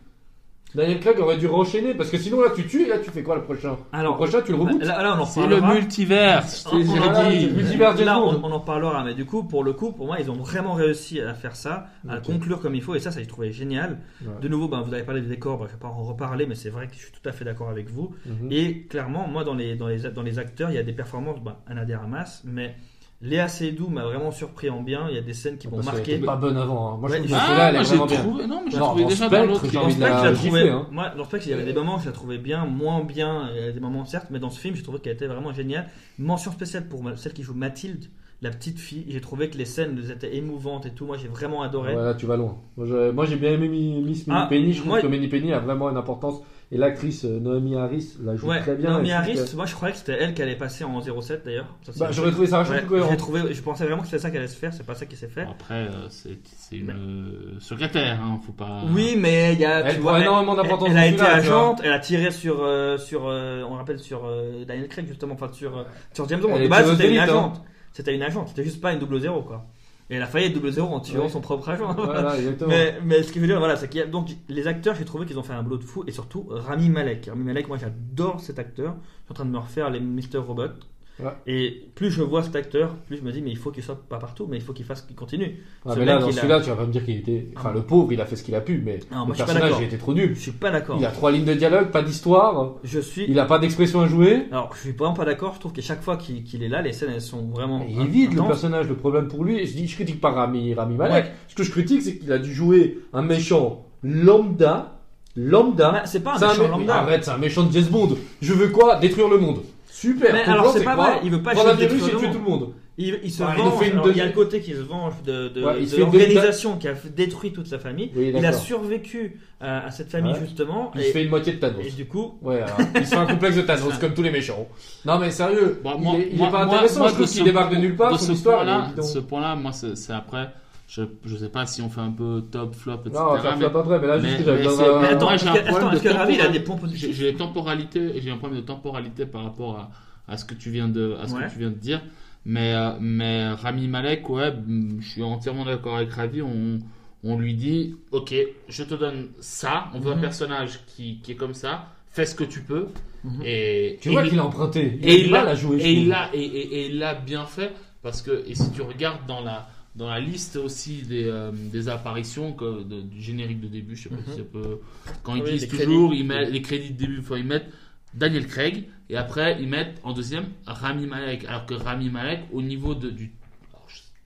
S1: Daniel Craig aurait dû renchaîner, parce que sinon, là, tu tues, et là, tu fais quoi le prochain? Le
S3: Alors,
S1: prochain, tu le rebootes?
S3: là, là, on en
S2: C'est le
S3: reparlera.
S2: multivers.
S3: On- on-
S2: dit.
S1: c'est le multivers
S3: Là,
S1: Bond.
S3: on, on en parlera, mais du coup, pour le coup, pour moi, ils ont vraiment réussi à faire ça, à
S1: Ok.
S3: conclure comme il faut, et ça, ça, j'ai trouvé génial.
S1: Ouais.
S3: De nouveau, ben, vous avez parlé des décors, ben, je vais pas en reparler, mais c'est vrai que je suis tout à fait d'accord avec vous.
S1: Mhm.
S3: Et clairement, moi, dans les, dans les, dans les acteurs, il y a des performances, ben, Anna de Armas, mais Léa Seydoux m'a vraiment surpris en bien. Il y a des scènes qui m'ont
S1: Parce qu'elle
S3: marqué.
S1: pas bonne avant. hein. Moi, je trouve que
S3: ah,
S1: celle-là, elle est
S2: j'ai
S1: vraiment bien.
S2: trouvé. Non, mais j'ai trouvé déjà dans l'autre.
S3: Dans Spectre,
S1: la
S3: je la trouvais,
S1: hein.
S3: moi, dans Spectre, il y avait des moments, je la trouvais bien, moins bien, il y a des moments certes, mais dans ce film, j'ai trouvé qu'elle était vraiment géniale. Mention spéciale pour celle qui joue Mathilde, la petite fille. J'ai trouvé que les scènes elles étaient émouvantes et tout. Moi, j'ai vraiment adoré.
S1: Ouais, là, tu vas loin. Moi, j'ai bien aimé Mi- Miss
S3: Ah,
S1: Penny. Je trouve
S3: moi-
S1: que Minnie Penny a vraiment une importance. Et l'actrice euh, Naomi Harris la joue
S3: Ouais,
S1: très bien.
S3: Naomi Harris,
S1: que-
S3: moi je croyais que c'était elle qui allait passer en 07 d'ailleurs.
S1: Bah, j'aurais trouvé ça
S3: Ouais,
S1: cohérent.
S3: trouvé, je pensais vraiment que c'était ça qui allait se faire, c'est pas ça qui s'est fait.
S2: Après, euh, c'est c'est une euh, secrétaire, hein, faut pas.
S3: Oui, mais il y a.
S1: Elle
S3: tu vois,
S1: énormément d'importance
S3: Elle, a été agente, elle a tiré sur, euh, sur euh, on rappelle sur euh, Daniel Craig justement, enfin sur, euh, sur James Bond.
S1: Elle
S3: De base, c'était une
S1: hein.
S3: agente. C'était une agente, c'était juste pas une double zéro quoi. Et elle a failli être double zéro en tuant
S1: Ouais.
S3: son propre agent.
S1: Voilà, exactement.
S3: Mais, mais ce que je veux dire, voilà, c'est qu'il y a donc les acteurs, j'ai trouvé qu'ils ont fait un boulot de fou et surtout Rami Malek. Rami Malek, moi j'adore cet acteur. Je suis en train de me refaire les Mr. Robot.
S1: Ouais.
S3: Et plus je vois cet acteur, plus je me dis, mais il faut qu'il soit pas partout, mais il faut qu'il fasse, qu'il continue.
S1: Ah,
S3: ce
S1: mais là, dans
S3: a-
S1: celui-là, tu vas pas me dire qu'il était. Enfin,
S3: Ah.
S1: le pauvre, il a fait ce qu'il a pu, mais
S3: Non,
S1: le
S3: je suis pas
S1: personnage, il était trop nul.
S3: Je suis pas d'accord.
S1: Il a trois lignes de dialogue, pas d'histoire.
S3: Je suis.
S1: Il a pas d'expression à jouer.
S3: Alors, je suis vraiment pas d'accord. Je trouve qu'à chaque fois qu'il est là, les scènes elles sont vraiment.
S1: Il est vide le personnage, le problème pour lui. Je dis, je critique pas Rami, Rami Malek. Ce que je critique, c'est qu'il a dû jouer un méchant lambda. Lambda.
S3: Bah, c'est pas un méchant
S1: mé-
S3: lambda.
S1: Arrête, c'est un méchant de James Bond. Je veux quoi? Détruire le monde. Super.
S3: Mais
S1: Ton
S3: alors,
S1: plan,
S3: c'est pas
S1: quoi
S3: vrai, il veut pas
S1: Prendre un
S3: juste
S1: virus et
S3: détruire
S1: tuer
S3: le
S1: tout le monde.
S3: Il, il se
S1: Ouais, il nous
S3: venge.
S1: fait une
S3: alors, il y a
S1: deuxième-
S3: le côté qui se venge de, de,
S1: Ouais, il
S3: de
S1: se fait une deuxième-
S3: l'organisation qui a détruit toute sa famille.
S1: Oui,
S3: il a
S1: d'accord.
S3: survécu à, à cette famille
S1: Ouais.
S3: justement.
S1: Il
S3: et,
S1: se fait une moitié de Thanos.
S3: et du coup,
S1: Ouais, alors, il se fait un complexe de Thanos, comme tous les méchants. Non, mais sérieux,
S2: Bah,
S1: il est, il est pas intéressant.
S2: moi,
S1: je trouve qu'il débarque de nulle part.
S2: de
S1: Son
S2: ce
S1: histoire, elle est
S2: point-là,
S1: bidon.
S2: ce point-là, moi, c'est c'est après. Je, je sais pas si on fait un peu top, flop, etc.
S1: Non, ça
S2: mais-
S1: pas vrai, mais là,
S2: mais-
S1: juste, j'avais besoin
S3: mais attends,
S2: j'ai un
S3: que,
S2: problème de
S3: que Ravi il a
S2: temporalité.
S3: des points
S2: J'ai
S3: positifs
S2: un problème de temporalité par rapport à, à ce que tu viens de, à ce
S3: Ouais.
S2: que tu viens de dire. Mais, euh, mais Rami Malek, ouais, je suis entièrement d'accord avec Ravi. On, on lui dit, ok, je te donne ça. On veut un
S3: Mhm.
S2: personnage qui, qui est comme ça. Fais ce que tu peux.
S3: Mhm.
S2: Et
S1: Tu
S2: et
S1: vois
S2: il-
S1: qu'il a emprunté. Il
S2: et
S1: a
S2: il
S1: jouer. je
S2: et il l'a et, et- et il l'a bien fait Parce que, et si tu regardes dans la, dans la liste aussi des, euh, des apparitions que, de- du générique de début, je sais pas si ça peut. Quand ils
S3: Oui,
S2: disent toujours,
S3: crédits.
S2: ils mettent les crédits de début, enfin, ils mettent Daniel Craig, et après ils mettent en deuxième Rami Malek. Alors que Rami Malek, au niveau de, du,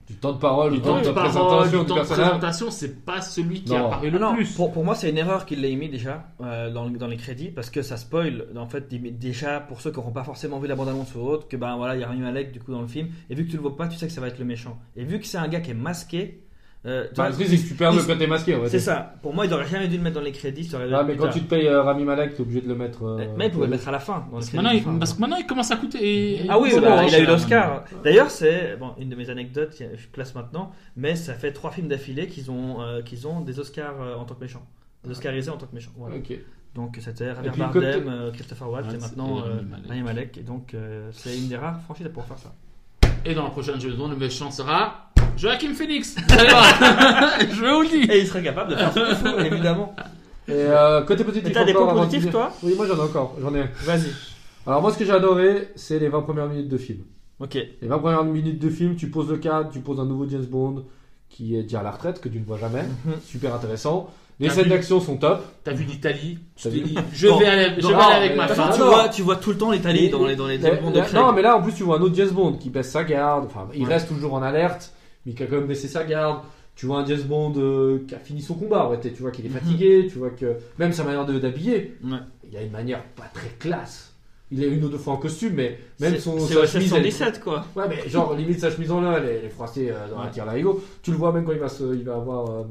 S1: Du temps de parole,
S2: du temps de
S1: présentation
S2: du
S1: du
S2: temps de présentation, c'est pas celui qui
S1: Non.
S2: apparaît le
S3: Ah non,
S2: plus.
S3: pour, pour moi, c'est une erreur qu'il l'ait mis déjà euh, dans, dans les crédits parce que ça spoil. En fait, déjà pour ceux qui n'auront pas forcément vu la bande-annonce ou autre, que ben voilà, il y a Rami Malek du coup dans le film. Et vu que tu le vois pas, tu sais que ça va être le méchant. Et vu que c'est un gars qui est masqué, euh, tu
S1: Bah, le truc, c'est que tu perds le côté masqué. en fait.
S3: c'est ça. Pour moi, il aurait jamais dû le mettre dans les crédits.
S1: Ah, mais quand tu te payes euh, Rami Malek, t'es obligé de le mettre. euh.
S3: Mais il pouvait le mettre à la fin. Dans
S2: Parce maintenant,
S3: de
S2: il,
S3: fin.
S2: parce que maintenant, il commence à coûter. et-
S3: Ah oui, bah, il a eu l'Oscar. D'ailleurs, c'est bon, une de mes anecdotes, je place maintenant, mais ça fait trois films d'affilée qu'ils ont, euh, qu'ils ont des Oscars euh, en tant que méchants. Des Oscarisés en tant que méchants. Voilà.
S1: Ok.
S3: Donc c'était Javier Bardem,
S1: côté-
S3: Christopher Waltz
S2: Ouais,
S3: et maintenant euh,
S2: Rami Malek.
S3: Et donc euh, c'est une des rares franchises à pouvoir faire ça.
S2: Et dans la prochaine James Bond, le méchant sera Joachim Phoenix. Je vous le dis.
S3: Et il serait capable de faire ce qu'il faut, évidemment.
S1: Et euh, côté positif.
S3: Et t'as des
S1: encore
S3: points
S1: avant de
S3: positifs,
S1: dire-
S3: toi
S1: Oui, moi j'en ai encore. J'en ai un.
S3: Vas-y.
S1: Alors, moi, ce que j'ai adoré, c'est les 20 premières minutes de film.
S3: Ok.
S1: Les 20 premières minutes de film, tu poses le cadre, tu poses un nouveau James Bond qui est déjà à la retraite, que tu ne vois jamais.
S3: Mhm.
S1: Super intéressant. Les
S2: T'as
S1: scènes
S2: vu-
S1: d'action sont top.
S2: T'as vu l'Italie Je
S1: T'as vu
S2: vais aller, je
S1: Non,
S2: vais
S1: non,
S2: aller avec
S1: mais
S2: ma femme.
S3: tu,
S1: non.
S3: vois, tu vois tout le temps l'Italie
S1: Mais-
S3: dans les, dans les
S1: Mais-
S3: de Craig.
S1: non, mais là, en plus, tu vois un autre James Bond qui baisse sa garde. Enfin, il
S3: Ouais.
S1: reste toujours en alerte, mais qui a quand même baissé sa garde. Tu vois un James Bond euh, qui a fini son combat. Ouais, tu vois qu'il est
S3: Mhm.
S1: fatigué. Tu vois que même sa manière d'habiller,
S3: Ouais.
S1: il y a une manière pas très classe. Il est une ou deux fois en costume, mais même son
S3: C'est
S1: sa chemise, elle est-
S3: 117, quoi.
S1: Ouais, mais genre, limite, sa chemise en lin, elle est, elle est froissée euh, dans la tire larigot. Tu le vois même quand il va, se, il va avoir euh,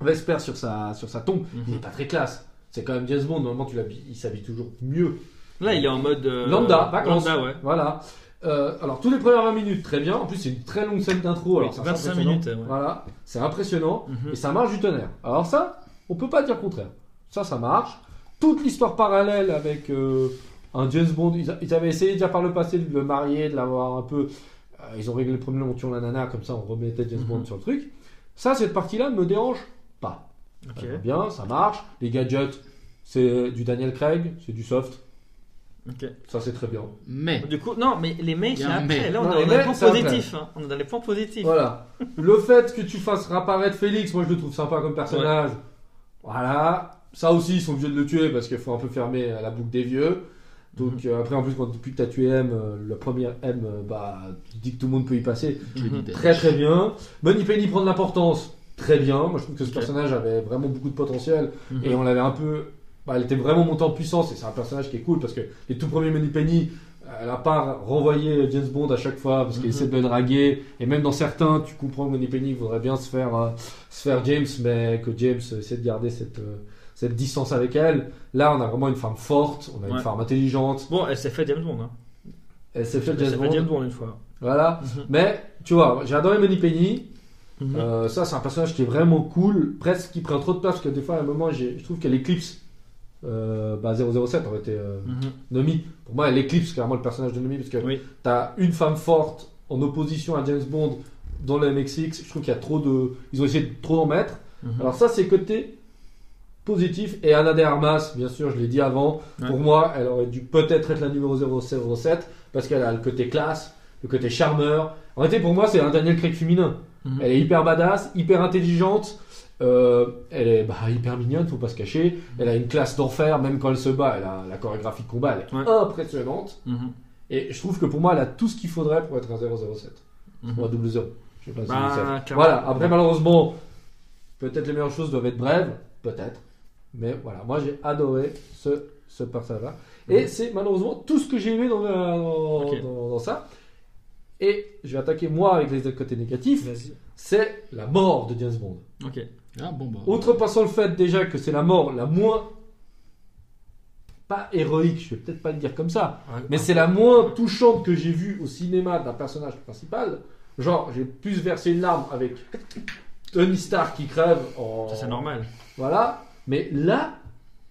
S1: Vesper sur sa, sur sa tombe.
S3: Mhm.
S1: Il est pas très classe. C'est quand même James Bond. Normalement, tu il s'habille toujours mieux.
S3: Là, il est en mode. euh,
S1: Lambda, vacances.
S3: Lambda, ouais.
S1: Voilà. Euh, alors, tous les premières 20 minutes, très bien. En plus, c'est une très longue scène d'intro. Alors, ça, c'est
S3: 25
S1: impressionnant.
S3: minutes, ouais.
S1: Voilà. C'est impressionnant.
S3: Mhm.
S1: Et ça marche du tonnerre. Alors, ça, on peut pas dire le contraire. Ça, ça marche. Toute l'histoire parallèle avec euh, un James Bond. Ils, a- ils avaient essayé déjà par le passé de le marier, de l'avoir un peu. euh, ils ont réglé le problème, on tue la nana, comme ça on remettait James
S3: Mhm.
S1: Bond sur le truc. Ça, cette partie-là ne me dérange pas.
S3: Ok.
S1: Ça va bien, ça marche. Les gadgets, c'est du Daniel Craig, c'est du soft.
S3: Ok.
S1: Ça, c'est très bien.
S2: Mais,
S3: Du coup, non, mais les mails, c'est après.
S2: mais.
S3: Là, on
S1: Non,
S3: est
S1: les
S3: dans les points
S1: c'est après.
S3: positifs. hein. On est dans les points positifs.
S1: Voilà. le fait que tu fasses réapparaître Félix, moi je le trouve sympa comme personnage. Voilà. Ça aussi, ils sont obligés de le tuer parce qu'il faut un peu fermer euh, la boucle des vieux. Donc
S3: Mhm.
S1: euh, après, en plus, quand, depuis que tu as tué M, euh, le premier M, euh, bah, tu dis que tout le monde peut y passer. Très très bien. Money Penny prend de l'importance. Très bien. Moi je trouve que ce personnage avait vraiment beaucoup de potentiel.
S3: Mhm.
S1: Et on l'avait un peu. Bah, elle était vraiment montée en puissance et c'est un personnage qui est cool parce que les tout premiers Money Penny, elle a pas renvoyé James Bond à chaque fois parce qu'il
S3: Mhm.
S1: essaie de le draguer. Et même dans certains, tu comprends que Money Penny voudrait bien se faire, euh, se faire James, mais que James essaie de garder cette, euh, cette distance avec elle. Là, on a vraiment une femme forte, on a une femme intelligente.
S3: Bon, elle s'est fait James Bond. Hein.
S1: Elle s'est fait
S3: fait. James Bond une fois.
S1: Voilà.
S3: Mhm.
S1: Mais tu vois, j'ai adoré Money Penny.
S3: Mhm.
S1: Euh, ça, c'est un personnage qui est vraiment cool, presque qui prend trop de place parce que des fois, à un moment, je trouve qu'elle éclipse. Euh, bah, 007 aurait été euh. Nomi. Pour moi, elle éclipse clairement le personnage de Nomi parce que
S3: Oui.
S1: t'as une femme forte en opposition à James Bond dans le MX6. Je trouve qu'il y a trop de. Ils ont essayé de trop en mettre.
S3: Mhm.
S1: Alors, ça, c'est côté positif. Et Anna de Armas, bien sûr, je l'ai dit avant.
S3: Ouais.
S1: Pour moi, elle aurait dû peut-être être la numéro 007 parce qu'elle a le côté classe, le côté charmeur. En réalité, pour moi, c'est un Daniel Craig féminin.
S3: Mhm.
S1: Elle est hyper badass, hyper intelligente. Euh, elle est bah, hyper mignonne, faut pas se cacher. Elle a une classe d'enfer, même quand elle se bat. Elle a la chorégraphie de combat, elle est
S3: Ouais.
S1: impressionnante.
S3: Mhm.
S1: Et je trouve que pour moi, elle a tout ce qu'il faudrait pour être un 007
S3: Mhm.
S1: ou un double 0. Je sais pas si
S3: Bah.
S1: Voilà. Après, malheureusement, peut-être les meilleures choses doivent être brèves, peut-être. Mais voilà, moi j'ai adoré ce, ce personnage-là. Et c'est malheureusement tout ce que j'ai aimé dans, dans,
S3: Ok.
S1: dans- dans ça. Et je vais attaquer moi avec les côtés négatifs. C'est la mort de James Bond.
S3: Ok.
S2: Ah bon, bah.
S1: Outrepassant le fait déjà que c'est la mort la moins. Pas héroïque, je vais peut-être pas le dire comme ça. Mais c'est la moins touchante que j'ai vue au cinéma d'un personnage principal. Genre, j'ai plus versé une larme avec Tony Stark qui crève en.
S3: Ça, c'est normal.
S1: Voilà. Mais là,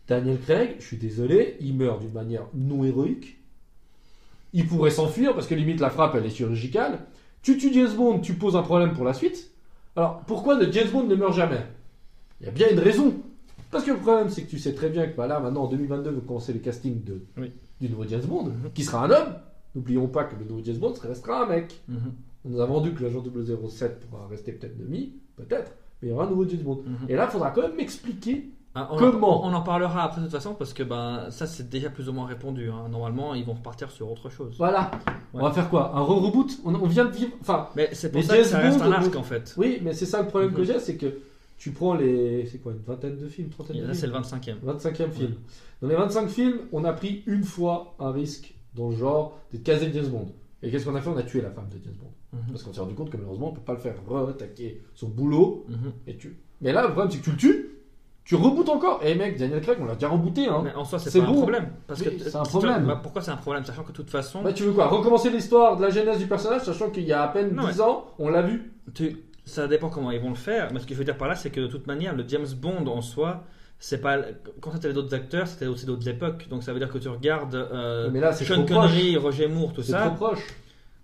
S1: Daniel Craig, je suis désolé, il meurt d'une manière non héroïque. Il pourrait s'enfuir parce que limite la frappe elle est chirurgicale. Tu tues James Bond, tu poses un problème pour la suite. Alors pourquoi le James Bond ne meurt jamais? Il y a bien une raison. Parce que le problème c'est que tu sais très bien que bah, là maintenant en 2022 vous commencez les castings de,
S3: Oui.
S1: du nouveau James Bond, qui sera un homme. N'oublions pas que le nouveau James Bond restera un mec. On nous a vendu que l'agent 007 pourra rester peut-être demi, peut-être, mais il y aura un nouveau James Bond.
S3: Mhm.
S1: Et là, il faudra quand même m'expliquer.
S3: Ah, on
S1: Comment
S3: en, on en parlera après de toute façon parce que ben ça c'est déjà plus ou moins répondu. hein. Normalement ils vont repartir sur autre chose.
S1: Voilà. On va faire quoi? Un re-reboot? On, on vient de vivre. Enfin,
S3: Mais c'est pour ça que ça reste un arc en fait.
S1: oui, mais c'est ça le problème que
S3: Mhm.
S1: j'ai, c'est que tu prends les. C'est quoi, une vingtaine de films, trentaine de
S3: Là
S1: films
S3: c'est le 25e.
S1: 25e film. Dans les 25 films, on a pris une fois un risque dans le genre de caser James Bond. Et qu'est-ce qu'on a fait? On a tué la femme de James Bond.
S3: Mhm.
S1: Parce qu'on s'est rendu compte que malheureusement, on peut pas le faire re-attaquer son boulot
S3: Mhm.
S1: et tu. Mais là, le problème, c'est que tu le tues, tu rebootes encore. Et mec, Daniel Craig, on l'a déjà rebooté. Hein.
S3: Mais en soi c'est
S1: C'est
S3: pas
S1: bon.
S3: un problème parce
S1: Oui,
S3: que
S1: c'est un problème.
S3: bah, pourquoi c'est un problème? Sachant que de toute façon
S1: Bah, tu veux quoi? Recommencer l'histoire de la genèse du personnage, sachant qu'il y a à peine
S3: Non,
S1: 10 ans, on l'a vu.
S3: tu- ça dépend comment ils vont le faire. Mais ce que je veux dire par là c'est que de toute manière le James Bond en soi c'est pas quand c'était d'autres acteurs c'était aussi d'autres époques donc ça veut dire que tu regardes euh,
S1: Mais là, c'est
S3: Sean
S1: proche.
S3: Connery, Roger Moore tout
S1: C'est
S3: ça.
S1: trop proche.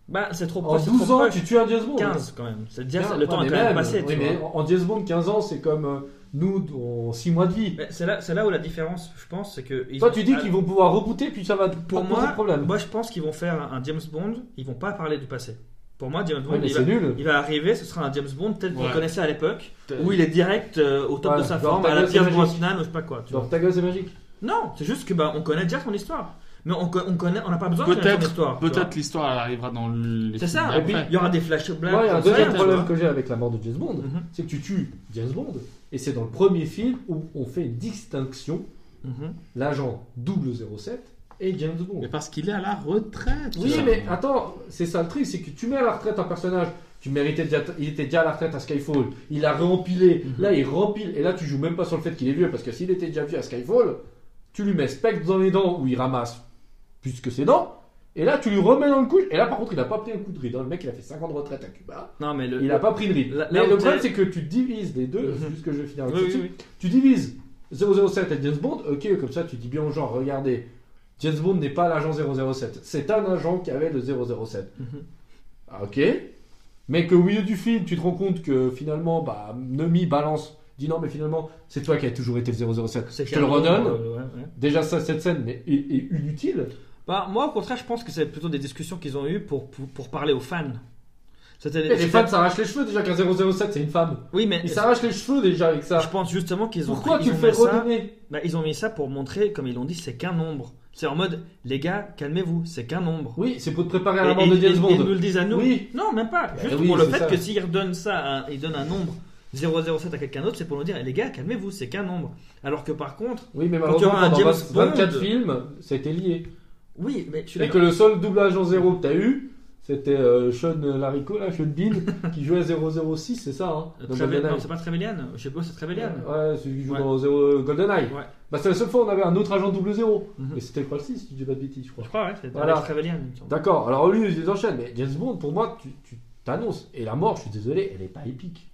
S3: Bah c'est trop
S1: En
S3: proche. c'est
S1: 12
S3: trop
S1: ans,
S3: proche.
S1: tu tues un James Bond.
S3: 15 quand même. C'est
S1: Quinze-
S3: le temps est quand même
S1: même,
S3: passé.
S1: oui, mais en James Bond, 15 ans, c'est comme euh, nous en 6 mois de vie.
S3: C'est là, c'est là où la différence, je pense, c'est que.
S1: Toi,
S3: ont-
S1: tu dis qu'ils vont pouvoir rebooter, puis ça va pas
S3: Pour
S1: poser
S3: moi,
S1: de problème.
S3: moi, je pense qu'ils vont faire un James Bond. Ils vont pas parler du passé. Pour moi, James Bond,
S1: Ouais, mais
S3: il, va,
S1: nul.
S3: il va arriver. Ce sera un James Bond tel qu'on
S2: Ouais.
S3: le connaissait à l'époque, où il est direct euh, au top
S1: Ouais,
S3: de sa forme, à la Pierre. Brosnan ou je sais pas quoi. Tu vois.
S1: Genre, ta gueule, c'est magique.
S3: Non, c'est juste que bah, on connaît déjà son histoire, mais on, co- on connaît, on n'a pas besoin de
S2: Peut-être
S3: histoire. tu vois.
S2: peut-être l'histoire elle arrivera dans les
S3: C'est ça. Et puis il y aura des flashbacks.
S1: Moi, il y a un deuxième problème
S3: vois.
S1: que j'ai avec la mort de James Bond,
S3: Mhm,
S1: c'est que tu tues James Bond, et c'est dans le premier film où on fait une distinction
S3: mhm.
S1: l'agent 007 et James Bond.
S2: Mais parce qu'il est à la retraite.
S1: Oui,
S2: ça.
S1: mais attends, c'est ça le truc, c'est que tu mets à la retraite un personnage, tu méritais déjà, il était déjà à la retraite à Skyfall, il a réempilé,
S3: Mhm.
S1: là il rempile, et là tu joues même pas sur le fait qu'il est vieux, parce que s'il était déjà vieux à Skyfall, tu lui mets Spectre dans les dents où il ramasse plus que ses dents, et là tu lui remets dans le couche, et là par contre il a pas pris un coup de ride, le mec il a fait 5 ans de retraite à Cuba,
S3: Non, mais le.
S1: il a pas pris de ride. Mais
S3: là
S1: le problème c'est que tu divises les deux,
S3: Mhm.
S1: c'est juste que je vais finir avec
S3: oui.
S1: tu divises 007 et James Bond, ok, comme ça tu dis bien aux gens, regardez, James Bond n'est pas l'agent 007, c'est un agent qui avait le 007.
S3: Mhm.
S1: Ah, ok. Mais qu'au milieu du film, tu te rends compte que finalement, bah, Nemi balance, dit non, mais finalement, c'est toi qui as toujours été le 007.
S3: C'est
S1: Je te le redonne.
S3: euh, ouais, ouais.
S1: Déjà, ça, cette scène mais, est, est inutile.
S3: Bah, moi, au contraire, je pense que c'est plutôt des discussions qu'ils ont eues pour, pour, pour parler aux fans. C'était
S1: les fans s'arrachent les cheveux déjà qu'un 007, c'est une femme.
S3: Oui, mais
S1: Ils s'arrachent les cheveux déjà avec ça.
S3: je pense justement qu'ils ont
S1: Pourquoi
S3: pris-
S1: tu
S3: ils
S1: le fais
S3: ça,
S1: redonner
S3: bah, Ils ont mis ça pour montrer, comme ils l'ont dit, c'est qu'un nombre. C'est en mode, les gars, calmez-vous, c'est qu'un nombre.
S1: Oui, c'est pour te préparer à la mort de James Bond.
S3: ils nous le disent à nous.
S1: Oui.
S3: Non, même pas.
S1: Bah
S3: Juste
S1: oui,
S3: pour le fait
S1: ça.
S3: que s'ils redonnent ça, à- ils donnent un nombre 007 à quelqu'un d'autre, c'est pour nous dire, les gars, calmez-vous, c'est qu'un nombre. Alors que par contre,
S1: Oui, mais
S3: Quand tu auras un James
S1: 20 24
S3: Bond-
S1: films, ça a été lié.
S3: oui, mais je suis
S1: Et que le seul double agent 0 que t'as eu, c'était euh, Sean Larico, là, Sean Bean, qui jouait 006, c'est ça, hein GoldenEye.
S3: Non, c'est pas Trevelyan. Je sais pas, c'est Trevelyan.
S1: Ouais, celui qui joue
S3: Ouais.
S1: dans Zero- GoldenEye.
S3: Ouais.
S1: Bah, c'est la seule fois où on avait un autre agent double 0.
S3: Mhm.
S1: Mais c'était quoi le 6, si je dis pas de bêtises, je crois.
S3: Je crois, ouais, c'est
S1: Voilà. D'accord, alors lui, il les enchaîne. Mais James Bond, pour moi, tu tu t'annonces. Et la mort, je suis désolé, elle est pas épique.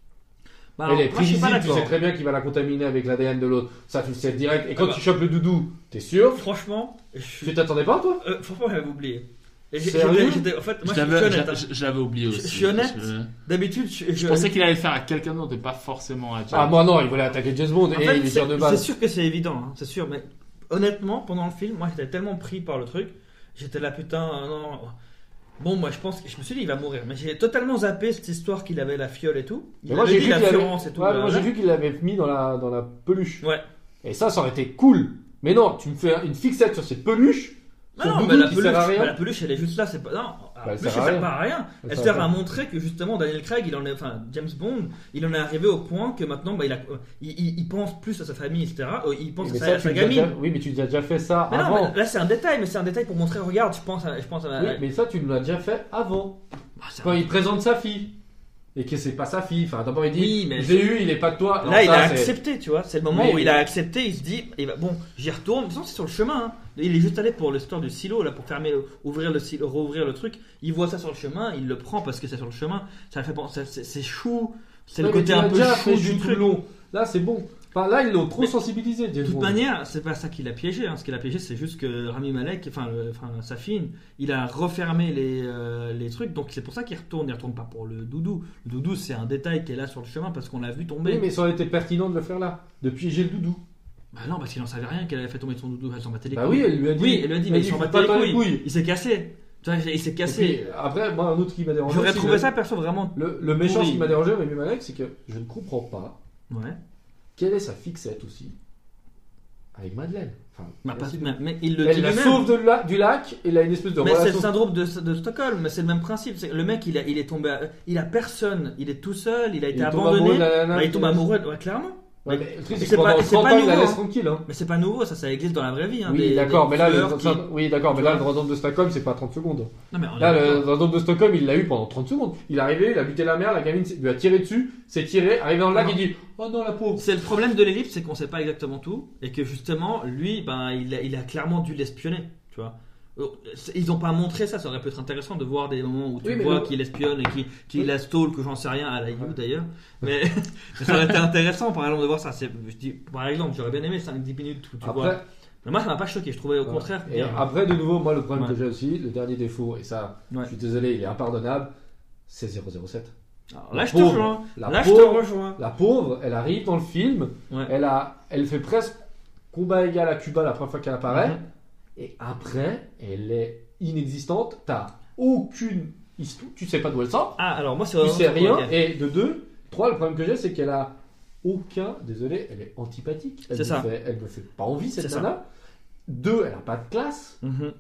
S3: Bah,
S1: elle est prévisible, tu sais très bien qu'il va la contaminer avec l'ADN de l'autre. Ça, tu le sais direct. Et quand
S3: Ah bah.
S1: tu chopes le doudou, t'es sûr
S3: Franchement, je
S1: Tu t'attendais pas, toi?
S3: Euh, franchement, j'avais oublié.
S1: Sérieux
S3: En fait, moi,
S2: Je
S3: suis honnête.
S2: je-
S3: hein.
S2: je l'avais oublié aussi.
S3: je suis honnête.
S2: Je,
S3: D'habitude, je,
S2: je pensais qu'il allait le faire à quelqu'un d'autre et pas forcément à James.
S1: Ah, moi non, il voulait attaquer James Bond
S3: En
S1: et
S3: fait,
S1: il est
S3: c'est
S1: de
S3: c'est
S1: base.
S3: sûr que c'est évident, hein, c'est sûr, mais honnêtement, pendant le film, moi j'étais tellement pris par le truc, j'étais là putain, euh, non, non. Bon, moi je pense que je me suis dit il va mourir, mais j'ai totalement zappé cette histoire qu'il avait la fiole et tout. Il
S1: Mais moi,
S3: avait
S1: j'ai
S3: dit
S1: vu qu'il avait-
S3: l'assurance et tout.
S1: Ouais, moi j'ai vu qu'il l'avait mis dans la, dans la peluche.
S3: Ouais.
S1: Et ça, ça aurait été cool. Mais non, tu me fais une fixette sur cette peluche.
S3: Non, non, mais la peluche, mais la peluche, elle est juste là, c'est pas. Non, la
S1: elle
S3: peluche,
S1: sert
S3: elle sert pas à rien.
S1: Elle
S3: Elle
S1: sert
S3: sert
S1: à
S3: montrer que justement Daniel Craig, il en est, enfin James Bond, il en est arrivé au point que maintenant, bah, il, a, il, il- il pense plus à sa famille, etc. Euh, Il pense
S1: Mais
S3: à
S1: ça,
S3: à sa gamine.
S1: déjà- Oui, mais tu as déjà fait ça
S3: Mais non,
S1: avant.
S3: mais là c'est un détail, mais c'est un détail pour montrer, regarde, je pense à, je pense à ma-
S1: Oui, mais ça, tu l'as déjà fait avant.
S3: Bah,
S1: Quand il présente sa fille. Et que c'est pas sa fille. Enfin, d'abord, il dit
S3: Oui, mais-
S1: Je l'ai eu, il est pas de toi. Alors
S3: Là, il
S1: ça,
S3: a accepté, tu vois. C'est le moment
S1: Mais-
S3: où il a accepté. Il se dit, eh ben, bon, j'y retourne. De toute façon, c'est sur le chemin. hein. Il est juste allé pour l'histoire du silo, là, pour fermer, ouvrir le silo, rouvrir le truc. Il voit ça sur le chemin, il le prend parce que c'est sur le chemin. Ça fait penser, c'est- chou. C'est le
S1: Ouais,
S3: côté un peu chou du truc.
S1: long. Là, c'est bon. Enfin, là, ils l'ont trop
S3: Mais-
S1: sensibilisé,
S3: De toute manière, c'est pas ça qui l'a piégé. Hein. Ce qui l'a piégé, c'est juste que Rami Malek, enfin, le- enfin Safin, il a refermé les, euh, les trucs. Donc c'est pour ça qu'il retourne. Il retourne pas pour le doudou. Le doudou, c'est un détail qui est là sur le chemin parce qu'on l'a vu tomber.
S1: Oui, mais ça aurait été pertinent de le faire là. De piéger le doudou.
S3: Bah non, parce qu'il en savait rien qu'elle avait fait tomber son doudou. Elle s'en battait les
S1: Bah
S3: couilles.
S1: oui, elle lui a dit.
S3: Oui, elle lui a dit, mais il s'en battait les
S1: dans
S3: couilles. Il s'est cassé. Tu vois, il s'est cassé.
S1: puis, après, moi, un autre qui m'a dérangé.
S3: J'aurais trouvé
S1: le-
S3: ça perso vraiment.
S1: Le, le méchant qui m'a dérangé, mais même Alex, c'est que je ne comprends pas
S3: Ouais.
S1: Quelle est sa fixette aussi avec Madeleine. Enfin,
S3: Bah,
S1: de-
S3: mais, il le
S1: Elle
S3: dit
S1: la
S3: lui-même.
S1: sauve de la- du lac et il a une espèce de
S3: Mais c'est le syndrome de, de Stockholm, mais c'est le même principe. Le mec, il, a, il est tombé, à- il a personne, il est tout seul, il a été
S1: Il tombe
S3: abandonné.
S1: amoureux la
S3: Bah, il tombe amoureux, ouais, clairement.
S1: Ouais, mais le truc,
S3: Et
S1: c'est
S3: c'est
S1: que
S3: pas-
S1: pendant
S3: c'est
S1: 30
S3: pas
S1: ans, il la
S3: nouveau,
S1: laisse
S3: hein.
S1: tranquille. Hein.
S3: Mais c'est pas nouveau, ça, ça existe dans la vraie vie. hein,
S1: Oui, d'accord, mais là, le,
S3: qui-
S1: oui, d'accord, mais
S3: Tu
S1: là, le de Stockholm, c'est pas 30 secondes.
S3: Non, mais
S1: Là, le syndrome de Stockholm, il l'a eu pendant 30 secondes. Il est arrivé, il a buté la mère, la gamine lui a tiré dessus, s'est tiré, arrivé dans le lac, il dit Oh non, la pauvre.
S3: C'est le problème de l'ellipse, c'est qu'on sait pas exactement tout, et que justement, lui, ben, il a, il a clairement dû l'espionner, tu vois. Euh, Ils ont pas montré ça, ça aurait pu être intéressant de voir des moments où tu
S1: Oui,
S3: vois
S1: le-
S3: qu'il espionne et qu'il
S1: Oui.
S3: la stole, que j'en sais rien, à la You
S1: Ouais.
S3: d'ailleurs. Mais, ça aurait été intéressant, par exemple, de voir ça. C'est- Je dis, par exemple, j'aurais bien aimé 5-10 minutes où tu vois.
S1: Après,
S3: Mais moi, ça m'a pas choqué, je trouvais au
S1: Ouais.
S3: contraire.
S1: Et après, de nouveau, moi, le problème
S3: Ouais.
S1: que j'ai aussi, le dernier défaut, et ça,
S3: Ouais.
S1: je suis désolé, il est impardonnable, c'est 007.
S3: Alors là, je te
S1: pauvre.
S3: rejoins.
S1: La
S3: Là, je te
S1: pauvre,
S3: rejoins.
S1: la pauvre, elle arrive dans le film,
S3: Ouais.
S1: elle, a, elle fait presque combat égal à Cuba la première fois qu'elle apparaît,
S3: Mhm.
S1: Et après, elle est inexistante, t'as aucune histoire, tu sais pas d'où elle sort,
S3: Ah, alors moi, c'est
S1: tu sais rien, et de deux, trois, le problème que j'ai, c'est qu'elle a aucun, désolé, elle est antipathique, elle,
S3: C'est ça.
S1: fait, elle me fait pas envie cette
S3: C'est ça.
S1: nana. Deux, elle a pas de classe.
S3: Mhm.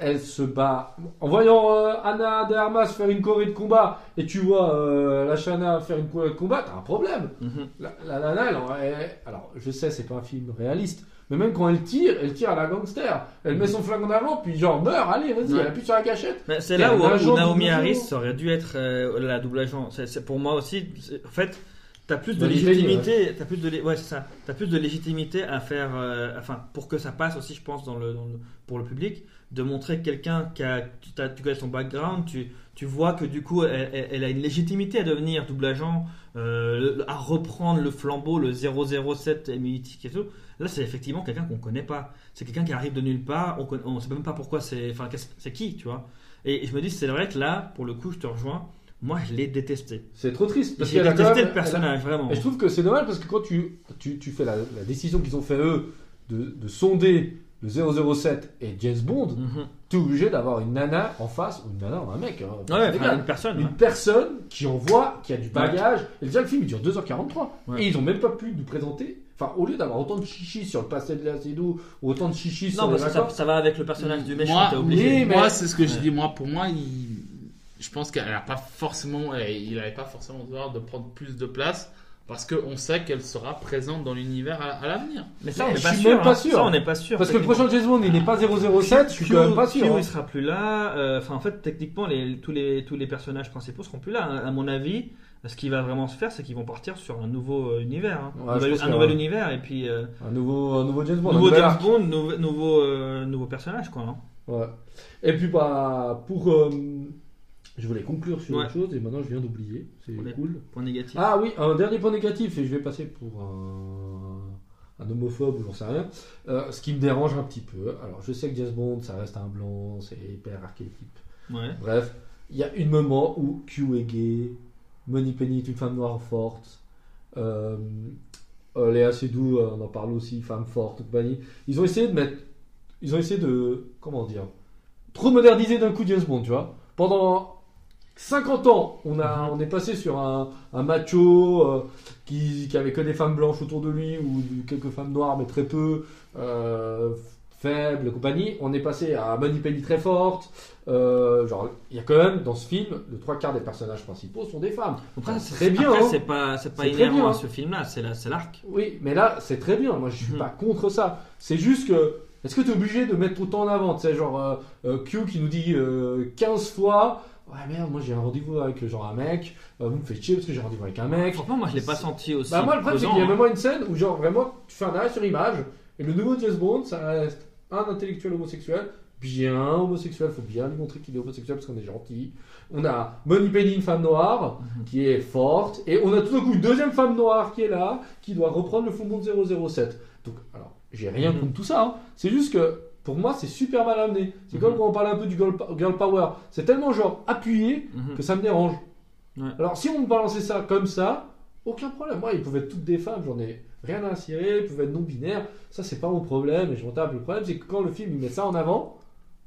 S1: elle se bat. En voyant euh, Anna de Armas faire une choré de combat et tu vois euh, la Shana faire une choré de combat, t'as un problème.
S3: Mhm.
S1: La, la nana, elle, elle- alors je sais, c'est pas un film réaliste, mais même quand elle tire, elle tire à la gangster. Elle met son flingue en avant, puis genre meurt, allez, vas-y,
S3: Ouais.
S1: elle appuie sur la gâchette.
S3: Mais c'est là où, où Naomi Harris ça aurait dû être euh, la double agent. C'est, pour moi aussi. En fait, t'as plus de légitimité. T'as plus de ouais, c'est ça. T'as plus de légitimité à faire. euh, enfin, pour que ça passe aussi, je pense, dans le, dans le- pour le public, de montrer quelqu'un qui a, tu, tu connais son background, tu, tu vois que du coup, elle, elle- elle a une légitimité à devenir double agent, euh, à reprendre le flambeau, le 007 mythique et tout. Là, c'est effectivement quelqu'un qu'on connaît pas. C'est quelqu'un qui arrive de nulle part. On, on sait même pas pourquoi c'est. Enfin, qu'est-ce- c'est qui, tu vois. Et je me dis, c'est vrai que là, pour le coup, je te rejoins. Moi, je l'ai détesté.
S1: C'est trop triste. Parce
S3: J'ai détesté
S1: même-
S3: le personnage, vraiment.
S1: Et je trouve que c'est dommage parce que quand tu, tu, tu fais la, la décision qu'ils ont fait eux de, de sonder le 007 et James Bond,
S3: Mhm.
S1: tu es obligé d'avoir une nana en face, ou une nana ou un mec. hein,
S3: Ouais, enfin, une personne.
S1: une
S3: ouais.
S1: personne qui envoie, qui a du bagage. Et déjà, le film, il dure 2h43.
S3: Ouais.
S1: Et ils ont même pas pu nous présenter. Enfin, au lieu d'avoir autant de chichis sur le passé de la Cédou, ou autant de chichis sur
S3: Non,
S1: les
S3: parce que ça, ça va avec le personnage du méchant,
S2: Moi,
S3: t'es obligé.
S1: mais-
S2: Moi, c'est ce que je dis. Moi, pour moi, il... je pense qu'elle a pas forcément, il n'avait pas forcément besoin de prendre plus de place parce qu'on sait qu'elle sera présente dans l'univers à, à l'avenir.
S3: Mais ça, on n'est
S1: je
S3: pas
S1: suis
S3: sûr.
S1: même pas
S3: hein.
S1: sûr.
S3: Ça, on n'est pas sûr.
S1: Parce que le prochain James Bond, il n'est pas 007, je suis
S3: Q-
S1: quand même pas
S3: Q,
S1: sûr. hein.
S3: il sera plus là. euh, Enfin, en fait, techniquement, les, tous, les, tous les personnages principaux seront plus là. hein. À mon avis, ce qui va vraiment se faire, c'est qu'ils vont partir sur un nouveau euh, univers. hein.
S1: Ouais,
S3: un nouvel, un univers et puis euh,
S1: Un nouveau, un nouveau James Bond. un
S3: nouveau
S1: nouvel
S3: James
S1: arc.
S3: Bond, nouveau, nouveau, euh, nouveau personnage, quoi. hein.
S1: Ouais. Et puis, bah, pour. euh, je voulais conclure sur
S3: Ouais.
S1: autre chose et maintenant je viens d'oublier. C'est cool.
S3: Point négatif.
S1: Ah oui, un dernier point négatif, et je vais passer pour un, un homophobe ou j'en sais rien. Euh, ce qui me dérange un petit peu. Alors, je sais que James Bond, ça reste un blanc, c'est hyper archétype.
S3: Ouais.
S1: Bref, il y a un moment où Q est gay, Money Penny est une femme noire forte, euh, euh, Léa Seydoux, euh, on en parle aussi, femme forte, compagnie. Ils ont essayé de mettre. Ils ont essayé de. Comment dire Trop moderniser d'un coup James Bond, tu vois. Pendant 50 ans, on, a, on est passé sur un, un macho euh, qui, qui avait que des femmes blanches autour de lui, ou quelques femmes noires, mais très peu, euh, faibles, compagnie. On est passé à Money Penny très forte. Euh, genre, il y a quand même dans ce film, le trois quarts des personnages principaux sont des femmes.
S3: Après,
S1: C'est
S3: c'est
S1: très bien,
S3: Après,
S1: hein.
S3: c'est pas, c'est pas inhérent
S1: bien,
S3: à ce film-là. C'est la- c'est l'arc.
S1: Oui, mais là, c'est très bien. Moi, je suis
S3: Mhm.
S1: pas contre ça. C'est juste que. Est-ce que tu es obligé de mettre autant en avant? Tu sais, genre euh, euh, Q qui nous dit euh, 15 fois Ouais, merde, moi j'ai un rendez-vous avec genre un mec. euh, vous me faites chier parce que j'ai un rendez-vous avec un mec.
S3: Franchement, moi, je l'ai pas senti aussi.
S1: Bah, moi, le problème, c'est qu'il y a
S3: hein.
S1: même une scène où, genre, vraiment, tu fais un arrêt sur image. Et le nouveau James Bond, ça reste un intellectuel homosexuel. Bien homosexuel, faut bien lui montrer qu'il est homosexuel parce qu'on est gentil. On a Money Penny, une femme noire,
S3: Mhm.
S1: qui est forte. Et on a tout d'un coup une deuxième femme noire qui est là, qui doit reprendre le flambeau de 007. Donc, alors, j'ai rien
S3: Mhm.
S1: contre tout ça. hein. C'est juste que, pour moi, c'est super mal amené. C'est comme
S3: Mhm.
S1: quand on parle un peu du girl, power. C'est tellement, genre, appuyé
S3: Mhm.
S1: que ça me dérange.
S3: Ouais.
S1: Alors, si on me balançait ça comme ça, aucun problème. Moi, ils pouvaient être toutes des femmes, j'en ai rien à cirer, ils pouvaient être non-binaires. Ça, c'est pas mon problème et je m'en tape. Le problème, c'est que quand le film il met ça en avant,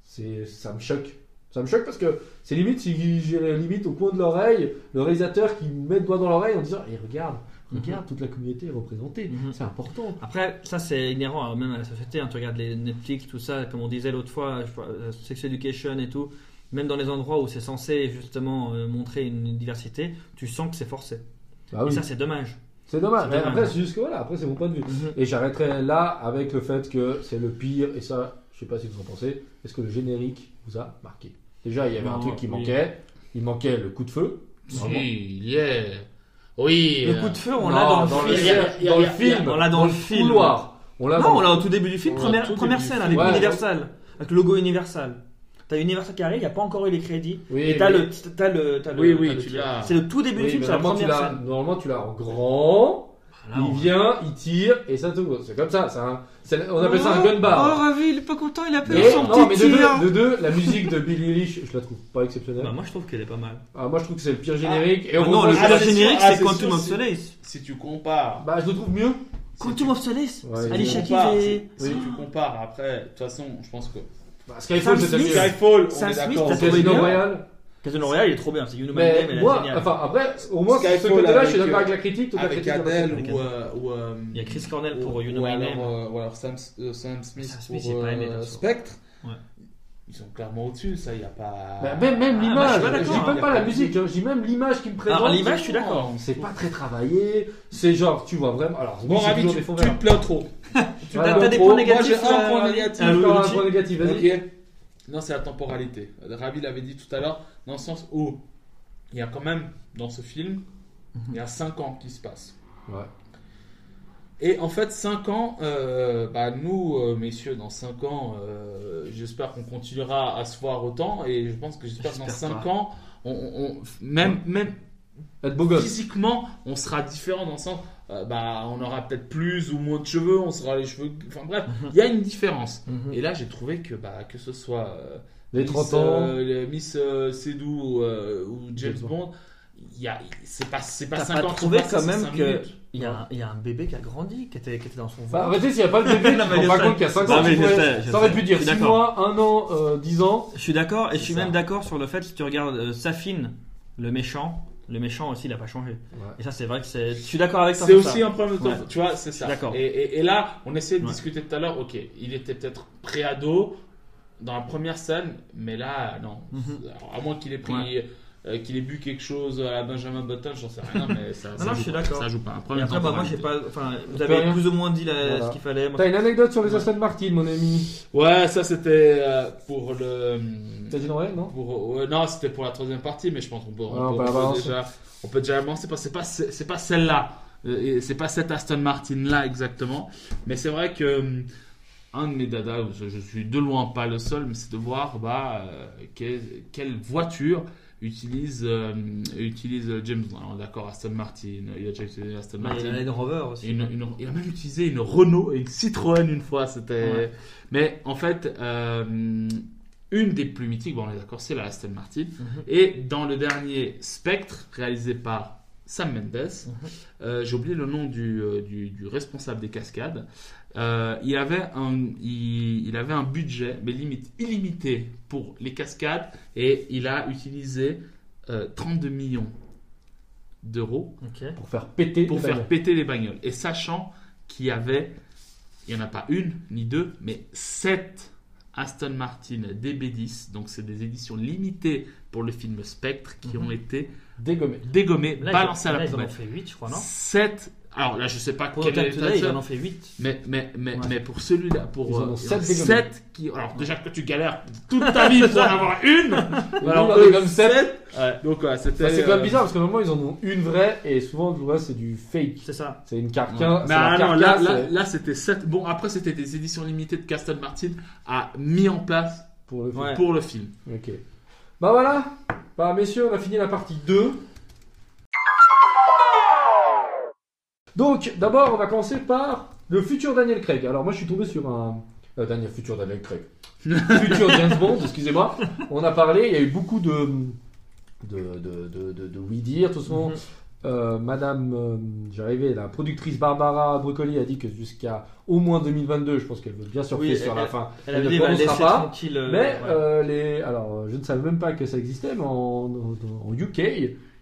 S1: ça me choque. Ça me choque parce que c'est limite si j'ai limite au coin de l'oreille le réalisateur qui met le doigt dans l'oreille en disant Eh regarde, regarde, toute la communauté est représentée.
S3: Mhm.
S1: C'est important.
S3: Après, ça c'est inhérent même à la société. hein. Tu regardes les Netflix, tout ça, comme on disait l'autre fois, euh, Sex Education et tout. Même dans les endroits où c'est censé justement euh, montrer une diversité, tu sens que c'est forcé.
S1: Bah
S3: Et ça c'est dommage.
S1: c'est dommage. après, c'est juste que voilà, après c'est mon point de vue. Et j'arrêterai là avec le fait que c'est le pire, et ça, je sais pas si vous en pensez, est-ce que le générique vous a marqué? Déjà, il y avait un truc qui
S3: oui.
S1: manquait, il manquait le coup de feu.
S2: Si, il y est. Oui.
S3: Le
S2: euh,
S3: coup de feu, on l'a dans le
S1: dans
S3: film.
S1: le, dans le film,
S3: on l'a dans le film.
S1: couloir. On l'a
S3: Non, on l'a au tout début du film, première, scène avec. Universal, avec le logo Universal. T'as Universal qui arrive, il n'y a pas encore eu les crédits.
S1: Oui,
S3: et t'as le, t'as le, t'as le-
S2: Oui, oui,
S3: le-
S2: tu l'as.
S3: C'est le tout début
S1: Oui,
S3: du film, c'est la
S1: tu
S3: première scène.
S1: normalement, tu l'as en grand.
S3: Là,
S1: il vient, il tire et ça tout. C'est comme ça. c'est- on appelle ça un
S3: Oh,
S1: gun bar.
S3: Oh, Ravi, il est pas content, il a fait son
S1: non, mais
S3: petit
S1: de
S3: tir.
S1: deux, de deux, la musique de Billy Eilish, je la trouve pas exceptionnelle.
S3: Bah, moi, je trouve qu'elle est pas mal.
S1: Ah, moi, je trouve que c'est le pire générique. et
S3: Ah,
S1: on
S3: non, le
S2: Ah,
S3: pire générique,
S2: ah,
S3: c'est Quantum of Solace.
S2: Si tu compares.
S1: Bah, je le trouve mieux.
S3: Quantum
S2: tu-
S3: of Solace
S1: Ouais,
S2: si tu compares-
S3: et...
S2: Si si tu compares, après, de toute façon, je pense que.
S1: Bah, Skyfall,
S3: Sam
S1: c'est
S3: Smith.
S2: Skyfall, on
S3: Sam
S2: est
S3: Smith,
S2: d'accord.
S3: t'as
S2: c'est-
S3: trouvé
S1: Casino
S3: bien
S1: Royale.
S3: Casino Royale, il est trop bien. C'est Human
S1: Mais
S3: Game, elle est
S1: moi,
S3: géniale.
S1: enfin, après, au moins,
S2: Skyfall
S1: ce côté-là, je suis d'accord
S2: euh,
S1: avec la critique. toute la
S2: Avec
S1: critique,
S2: Adele
S3: Avec
S2: ou. euh, ou, euh,
S3: Il y a Chris Cornell pour
S2: ou-
S3: You
S2: ou alors,
S3: Name.
S2: euh, ou alors Sam, euh, Sam Smith
S3: Sam Smith,
S2: pour
S3: pas aimé,
S2: euh. Spectre.
S3: Ouais.
S2: Ils sont clairement au-dessus, ça, il n'y a pas.
S1: Bah, même, même
S3: Ah, moi, je
S1: l'image,
S3: pas
S1: je dis
S3: hein.
S1: même pas la musique, hein, je dis même l'image qui me présente.
S3: Alors, l'image, je suis d'accord.
S1: C'est pas très travaillé, c'est genre, tu vois vraiment. Alors,
S2: Bon, Ravi, tu, tu te plains trop. tu
S3: T'as des points
S2: Moi,
S3: négatifs,
S2: j'ai un point négatif.
S1: Un point négatif, vas-y.
S2: Non, c'est la temporalité. Ravi l'avait dit tout à l'heure, dans le sens où il y a quand même, dans ce film, il y a 5 ans qui se passent.
S1: Ouais.
S2: Et en fait, 5 ans, euh, bah, nous, euh, messieurs, dans 5 ans, euh, j'espère qu'on continuera à se voir autant. Et je pense que j'espère que dans
S3: J'espère
S2: 5
S3: pas.
S2: ans, on- même, même
S1: Être beau gosse.
S2: physiquement, on sera différent dans le sens, euh, bah, on aura peut-être plus ou moins de cheveux, on sera les cheveux. Enfin bref, il y a une différence.
S1: Mhm.
S2: Et là, j'ai trouvé que, bah, que ce soit euh,
S1: Les
S2: Miss,
S1: 30 ans.
S2: euh, le Miss euh, Seydoux euh, ou James Bond, il y a, c'est pas, c'est pas
S3: T'as
S2: 50
S3: pas trouvé quand même que
S2: minutes.
S3: il y, a un, il y a un bébé qui a grandi, qui était, qui était dans son
S1: Bah,
S3: ventre.
S1: arrêtez, s'il n'y a pas le bébé,
S3: Non, mais sais.
S1: compte qu'il y a 5
S3: Non,
S1: ans. Ça aurait pu dire
S3: Je
S1: 6
S3: suis d'accord.
S1: mois, 1 an, euh, 10 ans.
S3: Je suis d'accord, et je suis
S2: ça.
S3: même d'accord sur le fait si tu regardes euh, Safin, le méchant, le méchant aussi, il a pas changé. Et ça, c'est vrai que c'est. Je suis d'accord avec toi.
S2: C'est aussi
S3: ça.
S2: un problème de temps.
S3: Ouais.
S2: Tu vois, c'est ça.
S3: D'accord.
S2: Et, et- et là, on essayait de
S3: Ouais.
S2: discuter tout à l'heure. Ok, il était peut-être pré-ado dans la première scène, mais là, non.
S3: Mhm.
S2: Alors, à moins qu'il ait pris. Euh, qu'il ait bu quelque chose à la Benjamin Button, j'en sais rien, mais ça, ça
S3: non,
S2: joue
S3: je suis
S2: pas.
S3: d'accord.
S2: Ça joue pas.
S3: Après, bah, moi, j'ai
S2: temporalité.
S3: pas. Enfin, vous avez
S1: rien.
S3: plus ou moins dit la-
S1: Voilà.
S3: ce qu'il fallait. Moi,
S1: T'as une anecdote sur les
S3: Ouais.
S1: Aston Martin, mon ami
S2: Ouais, ça c'était euh, pour le.
S1: T'as dit Noël, non
S2: Pour, non, c'était pour la troisième partie, mais je pense qu'on peut, on
S1: on
S2: peut- on déjà, on peut déjà avancer parce que c'est pas, c'est c'est pas celle-là, Euh, c'est pas cette Aston Martin là exactement, mais c'est vrai que un de mes dadas, je, je suis de loin pas le seul, mais c'est de voir bah, euh, quelle, quelle voiture utilise, euh, utilise James Bond. D'accord, Aston Martin, il a déjà utilisé Aston
S3: il y
S2: Martin.
S3: a une Rover aussi.
S2: Une- une- il a même utilisé une Renault et une Citroën une fois. C'était.
S3: Ouais.
S2: Mais en fait, euh, une des plus mythiques, bon, on est d'accord, c'est la Aston Martin.
S3: Mhm.
S2: Et dans le dernier Spectre, réalisé par Sam Mendes, euh, j'ai oublié le nom du, euh, du, du responsable des cascades. Euh, il, avait un, il, il avait un budget, mais limite illimité pour les cascades, et il a utilisé euh, 32 millions d'euros.
S1: Pour faire péter
S2: pour
S1: les
S2: faire
S1: bagnoles.
S2: péter les bagnoles. Et sachant qu'il y avait, il n'y en a pas une ni deux, mais sept Aston Martin DB10, donc c'est des éditions limitées pour le film Spectre qui
S3: Mhm.
S2: ont été
S1: Dégommé.
S2: dégommées,
S3: Là,
S2: balancées
S3: ils,
S2: à
S3: là,
S2: la
S3: ils en ont
S2: poubelle.
S3: fait 8, je crois, non?
S2: Sept. Alors là, je sais pas
S3: Pour
S2: quel est
S3: ils
S2: ça,
S3: en ont fait 8.
S2: mais, mais, mais,
S3: Ouais.
S2: mais pour celui-là, pour
S1: Ils en ont
S2: euh, il y en a
S1: sept dégommées.
S2: sept qui. Alors déjà que tu galères toute ta vie pour en avoir une, alors eux,
S1: dégomme sept.
S2: sept. Donc ouais, c'était.
S1: Bah, c'est quand même
S2: euh,
S1: bizarre parce que normalement ils en ont une vraie et souvent le reste c'est du fake.
S3: C'est ça.
S1: C'est une
S2: Ouais.
S1: carcasse.
S2: Mais ah non, là, là, là, c'était 7. Bon, après, c'était des éditions limitées de Castle Martin a mis en place
S1: pour le film.
S3: Ouais.
S2: pour le film.
S1: Ok. Bah voilà. Bah messieurs, on a fini la partie 2. Donc d'abord on va commencer par le futur Daniel Craig. Alors moi je suis tombé sur un... euh, Daniel, futur Daniel Craig. futur James Bond, excusez-moi. On a parlé, il y a eu beaucoup de... De, de, de, de, de oui dire, tout ce
S3: Mhm.
S1: euh, Madame, euh, j'arrivais, la productrice Barbara Broccoli a dit que jusqu'à au moins 2022, je pense qu'elle veut bien surfer
S3: Oui,
S1: sur
S3: elle-
S1: la fin.
S3: Elle
S1: Elle
S3: a
S1: ne prononcera pas.
S3: tranquille. euh,
S1: Mais
S3: ouais.
S1: euh, les, alors, je ne savais même pas que ça existait, mais en, en- en UK,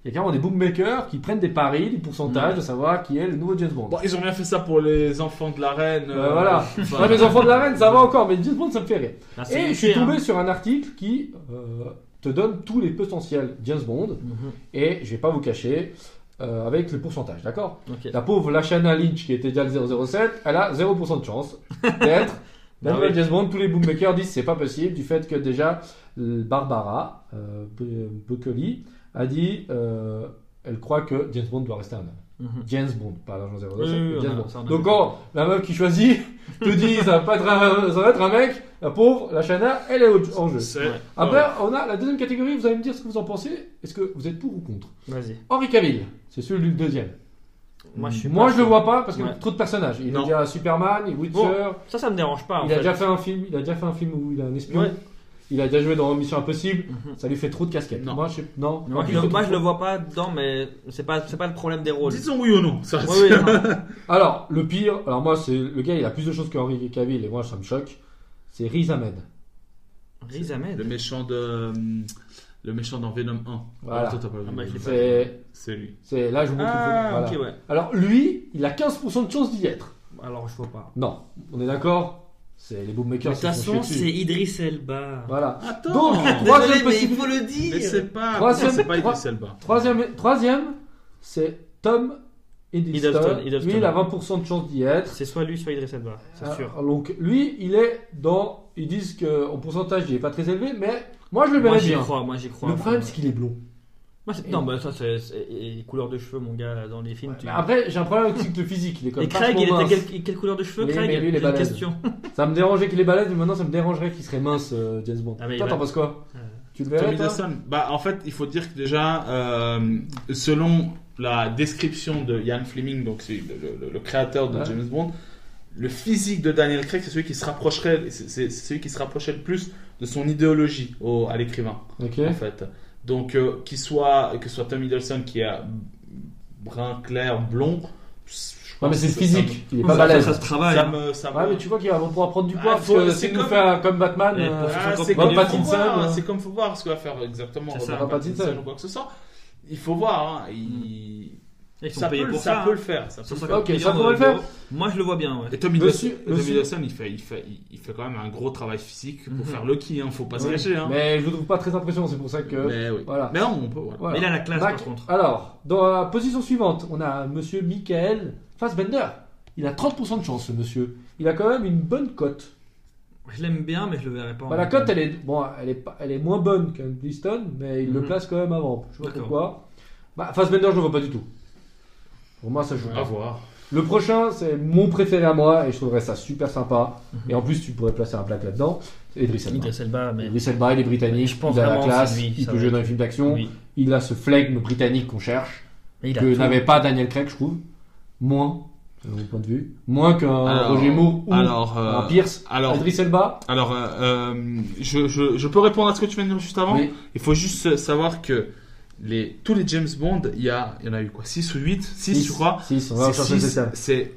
S1: il y a carrément des bookmakers qui prennent des paris, des pourcentages, de savoir qui est le nouveau James Bond.
S2: Bon, ils ont bien fait ça pour les enfants de la reine.
S1: Euh, voilà.
S2: enfin,
S1: Ouais, les enfants de la reine, ça va encore, mais James Bond, ça me fait rire.
S3: Ah,
S1: Et je suis
S3: hein.
S1: tombé sur un article qui euh, te donne tous les potentiels James Bond,
S3: Mhm.
S1: et je vais pas vous cacher, euh, avec le pourcentage, d'accord. La pauvre Lashana Lynch, qui était déjà le 007, elle a 0% de chance d'être la
S3: Ah
S1: nouvelle. James Bond. Tous les bookmakers disent que c'est pas possible, du fait que déjà, euh, Barbara euh, B- Broccoli a dit, euh, elle croit que James Bond doit rester un homme.
S3: Mhm.
S1: James Bond, pas l'agent 007,
S3: Oui, oui,
S1: mais
S3: oui,
S1: James
S3: on a-
S1: Bond.
S3: ça, on a
S1: Donc quand la meuf qui choisit te dit ça va pas être un, ça va être un mec, la pauvre, la Shana, elle est en jeu.
S3: Ouais.
S1: Après, on a la deuxième catégorie, vous allez me dire ce que vous en pensez. Est-ce que vous êtes pour ou contre?
S3: Vas-y.
S1: Henri Cavill, c'est celui du deuxième.
S3: Moi, je suis
S1: Moi
S3: pas
S1: je le vois pas parce qu'il y a trop de personnages. Il
S2: Non.
S1: est déjà Superman, il Witcher,
S3: Bon, Ça, ça me dérange pas. en
S1: il a déjà fait un film, il a déjà fait un film où il a un espion.
S3: Ouais.
S1: Il a déjà joué dans Mission Impossible.
S3: Mhm.
S1: Ça lui fait trop de casquettes.
S2: Non.
S1: Moi je sais- non.
S3: Moi,
S1: En
S3: je,
S1: je
S3: moi, je
S1: trouve-
S3: le vois pas dedans, mais c'est pas, c'est pas le problème des rôles.
S2: Disons oui ou non. Ça,
S3: non.
S1: Alors le pire, alors moi c'est le gars, il a plus de choses que Henri Cavill et moi ça me choque. C'est Riz Ahmed.
S3: Riz Ahmed.
S2: Le méchant de. Le méchant dans Venom 1.
S1: Voilà.
S2: Ah.
S3: Ah, bah,
S1: C'est,
S2: lui.
S1: c'est là je vous montre.
S3: Ah.
S1: Voilà.
S3: ouais.
S1: Alors lui, il a 15% de chance d'y être.
S3: Alors, je vois pas.
S1: Non, on est d'accord? C'est les
S3: De
S1: bookmakers.
S3: toute
S1: qui font
S3: façon, c'est Idriss Elba.
S1: Voilà.
S2: Attends
S1: Donc,
S3: Désolé,
S1: troisième
S3: mais il faut le dire.
S2: Mais c'est pas.
S1: Troisième-
S2: c'est pas
S1: trois-
S2: Idris Elba.
S1: Troisième, troisième c'est Tom Hiddleston. Lui, il a 20% de chance d'y être.
S3: C'est soit lui, soit Idriss Elba, c'est
S1: Ah,
S3: sûr.
S1: Donc, lui, il est dans. Ils disent qu'en pourcentage, il est pas très élevé, mais moi, je le
S3: Moi,
S1: verrais
S3: j'y
S1: bien.
S3: crois, moi, j'y crois.
S1: Le problème, c'est qu'il est blond.
S3: Moi, c'est- Non, bah, ça, c'est c'est- et les couleurs de cheveux, mon gars, dans les films. tu-
S1: Mais Après, j'ai un problème avec le physique. Il est comme
S3: Et Craig, il était quelle, quelle couleur de cheveux,
S1: Mais-
S3: Craig
S1: mais lui, il est
S3: J'ai une
S1: balèze.
S3: question.
S1: Ça me dérangeait qu'il est balèze, mais maintenant, ça me dérangerait qu'il serait mince, euh, James Bond.
S3: Ah, mais
S1: toi, t'en penses quoi
S3: Euh,
S1: Tu le verrais, toi.
S2: Bah, en fait, il faut dire que déjà, euh, selon la description de Ian Fleming, donc c'est le, le- le créateur de
S1: Ouais.
S2: James Bond, le physique de Daniel Craig, c'est celui qui se rapprocherait, c'est c'est celui qui se rapprochait le plus de son idéologie au- à l'écrivain,
S1: Ok.
S2: en fait. Donc, euh, qu'il soit, que ce soit Tom Hiddleston qui a brun clair, blond. je
S1: Ouais, mais
S2: pense
S1: c'est physique. Il est
S3: ça,
S1: pas balèze.
S3: ça se travaille.
S2: Ça me, ça me-
S1: Ouais, mais tu vois qu'il va pouvoir prendre du
S2: Ah,
S1: poids parce que
S2: c'est comme-
S1: fait un- comme Batman. Euh,
S2: Ah, c'est comme c'est comme faut voir ce que va faire exactement
S3: C'est ça,
S2: Robert
S1: Pattinson.
S2: Pattinson ou quoi que ce soit. Il faut voir, hein, il...
S3: Ils sont
S2: ça,
S3: payés
S2: peut,
S3: pour
S2: ça
S3: ça.
S2: peut
S3: hein.
S2: le faire. Ça peut le
S3: 150
S1: Ok,
S3: millions
S1: ça pourrait le faire.
S3: Moi, je le vois bien, ouais.
S2: Et Tom
S1: Monsieur-
S2: Hiddleston, Tom
S1: monsieur-
S2: Hiddleston, il fait, il, fait, il, il fait quand même un gros travail physique pour
S3: Mhm.
S2: faire Loki, hein, faut pas se
S1: Ouais.
S2: cacher. Hein.
S1: Mais je le trouve pas très impressionnant, c'est pour ça que.
S2: Mais oui.
S1: Voilà.
S2: Mais non, on peut. Voilà.
S1: Voilà.
S3: Mais il a la classe,
S1: Mac-
S3: par contre.
S1: Alors, dans la position suivante, on a monsieur Michael Fassbender. Il a 30% de chance, ce monsieur. Il a quand même une bonne cote.
S3: Je l'aime bien, mais je le verrai pas.
S1: Bah, la cote, elle est, bon, elle est, pas- elle est moins bonne qu'un Bliston, mais il le
S3: Mhm.
S1: place quand même avant. Je sais pas pourquoi. Bah, Fassbender, je le vois pas du tout. Pour moi, ça joue
S2: À
S1: pas.
S2: voir.
S1: Le prochain, c'est mon préféré à moi, et je trouverais ça super sympa.
S3: Mhm.
S1: Et en plus, tu pourrais placer un black là-dedans. C'est Idris Elba.
S3: Idriss Elba, mais.
S1: Idris Elba, il est britannique,
S3: Je pense
S1: il a la classe,
S3: lui,
S1: il peut jouer
S3: être-
S1: dans les films d'action,
S3: Oui.
S1: il a ce flegme britannique qu'on cherche,
S3: il
S1: que n'avait pas Daniel Craig, je trouve. Moins, de mon point de vue. Moins qu'un Roger Moore ou
S2: alors, euh,
S1: un Pierce.
S2: alors-
S1: Idris Elba.
S2: Alors, euh, euh, je, je, je peux répondre à ce que tu viens de dire juste avant
S1: Oui.
S2: Il faut juste savoir que les, tous les James Bond, il y, a, il y en a eu quoi 6 ou 8 6, je crois.
S1: 6, on va
S2: C'est
S1: chercher le
S2: six-
S1: système.
S2: C'est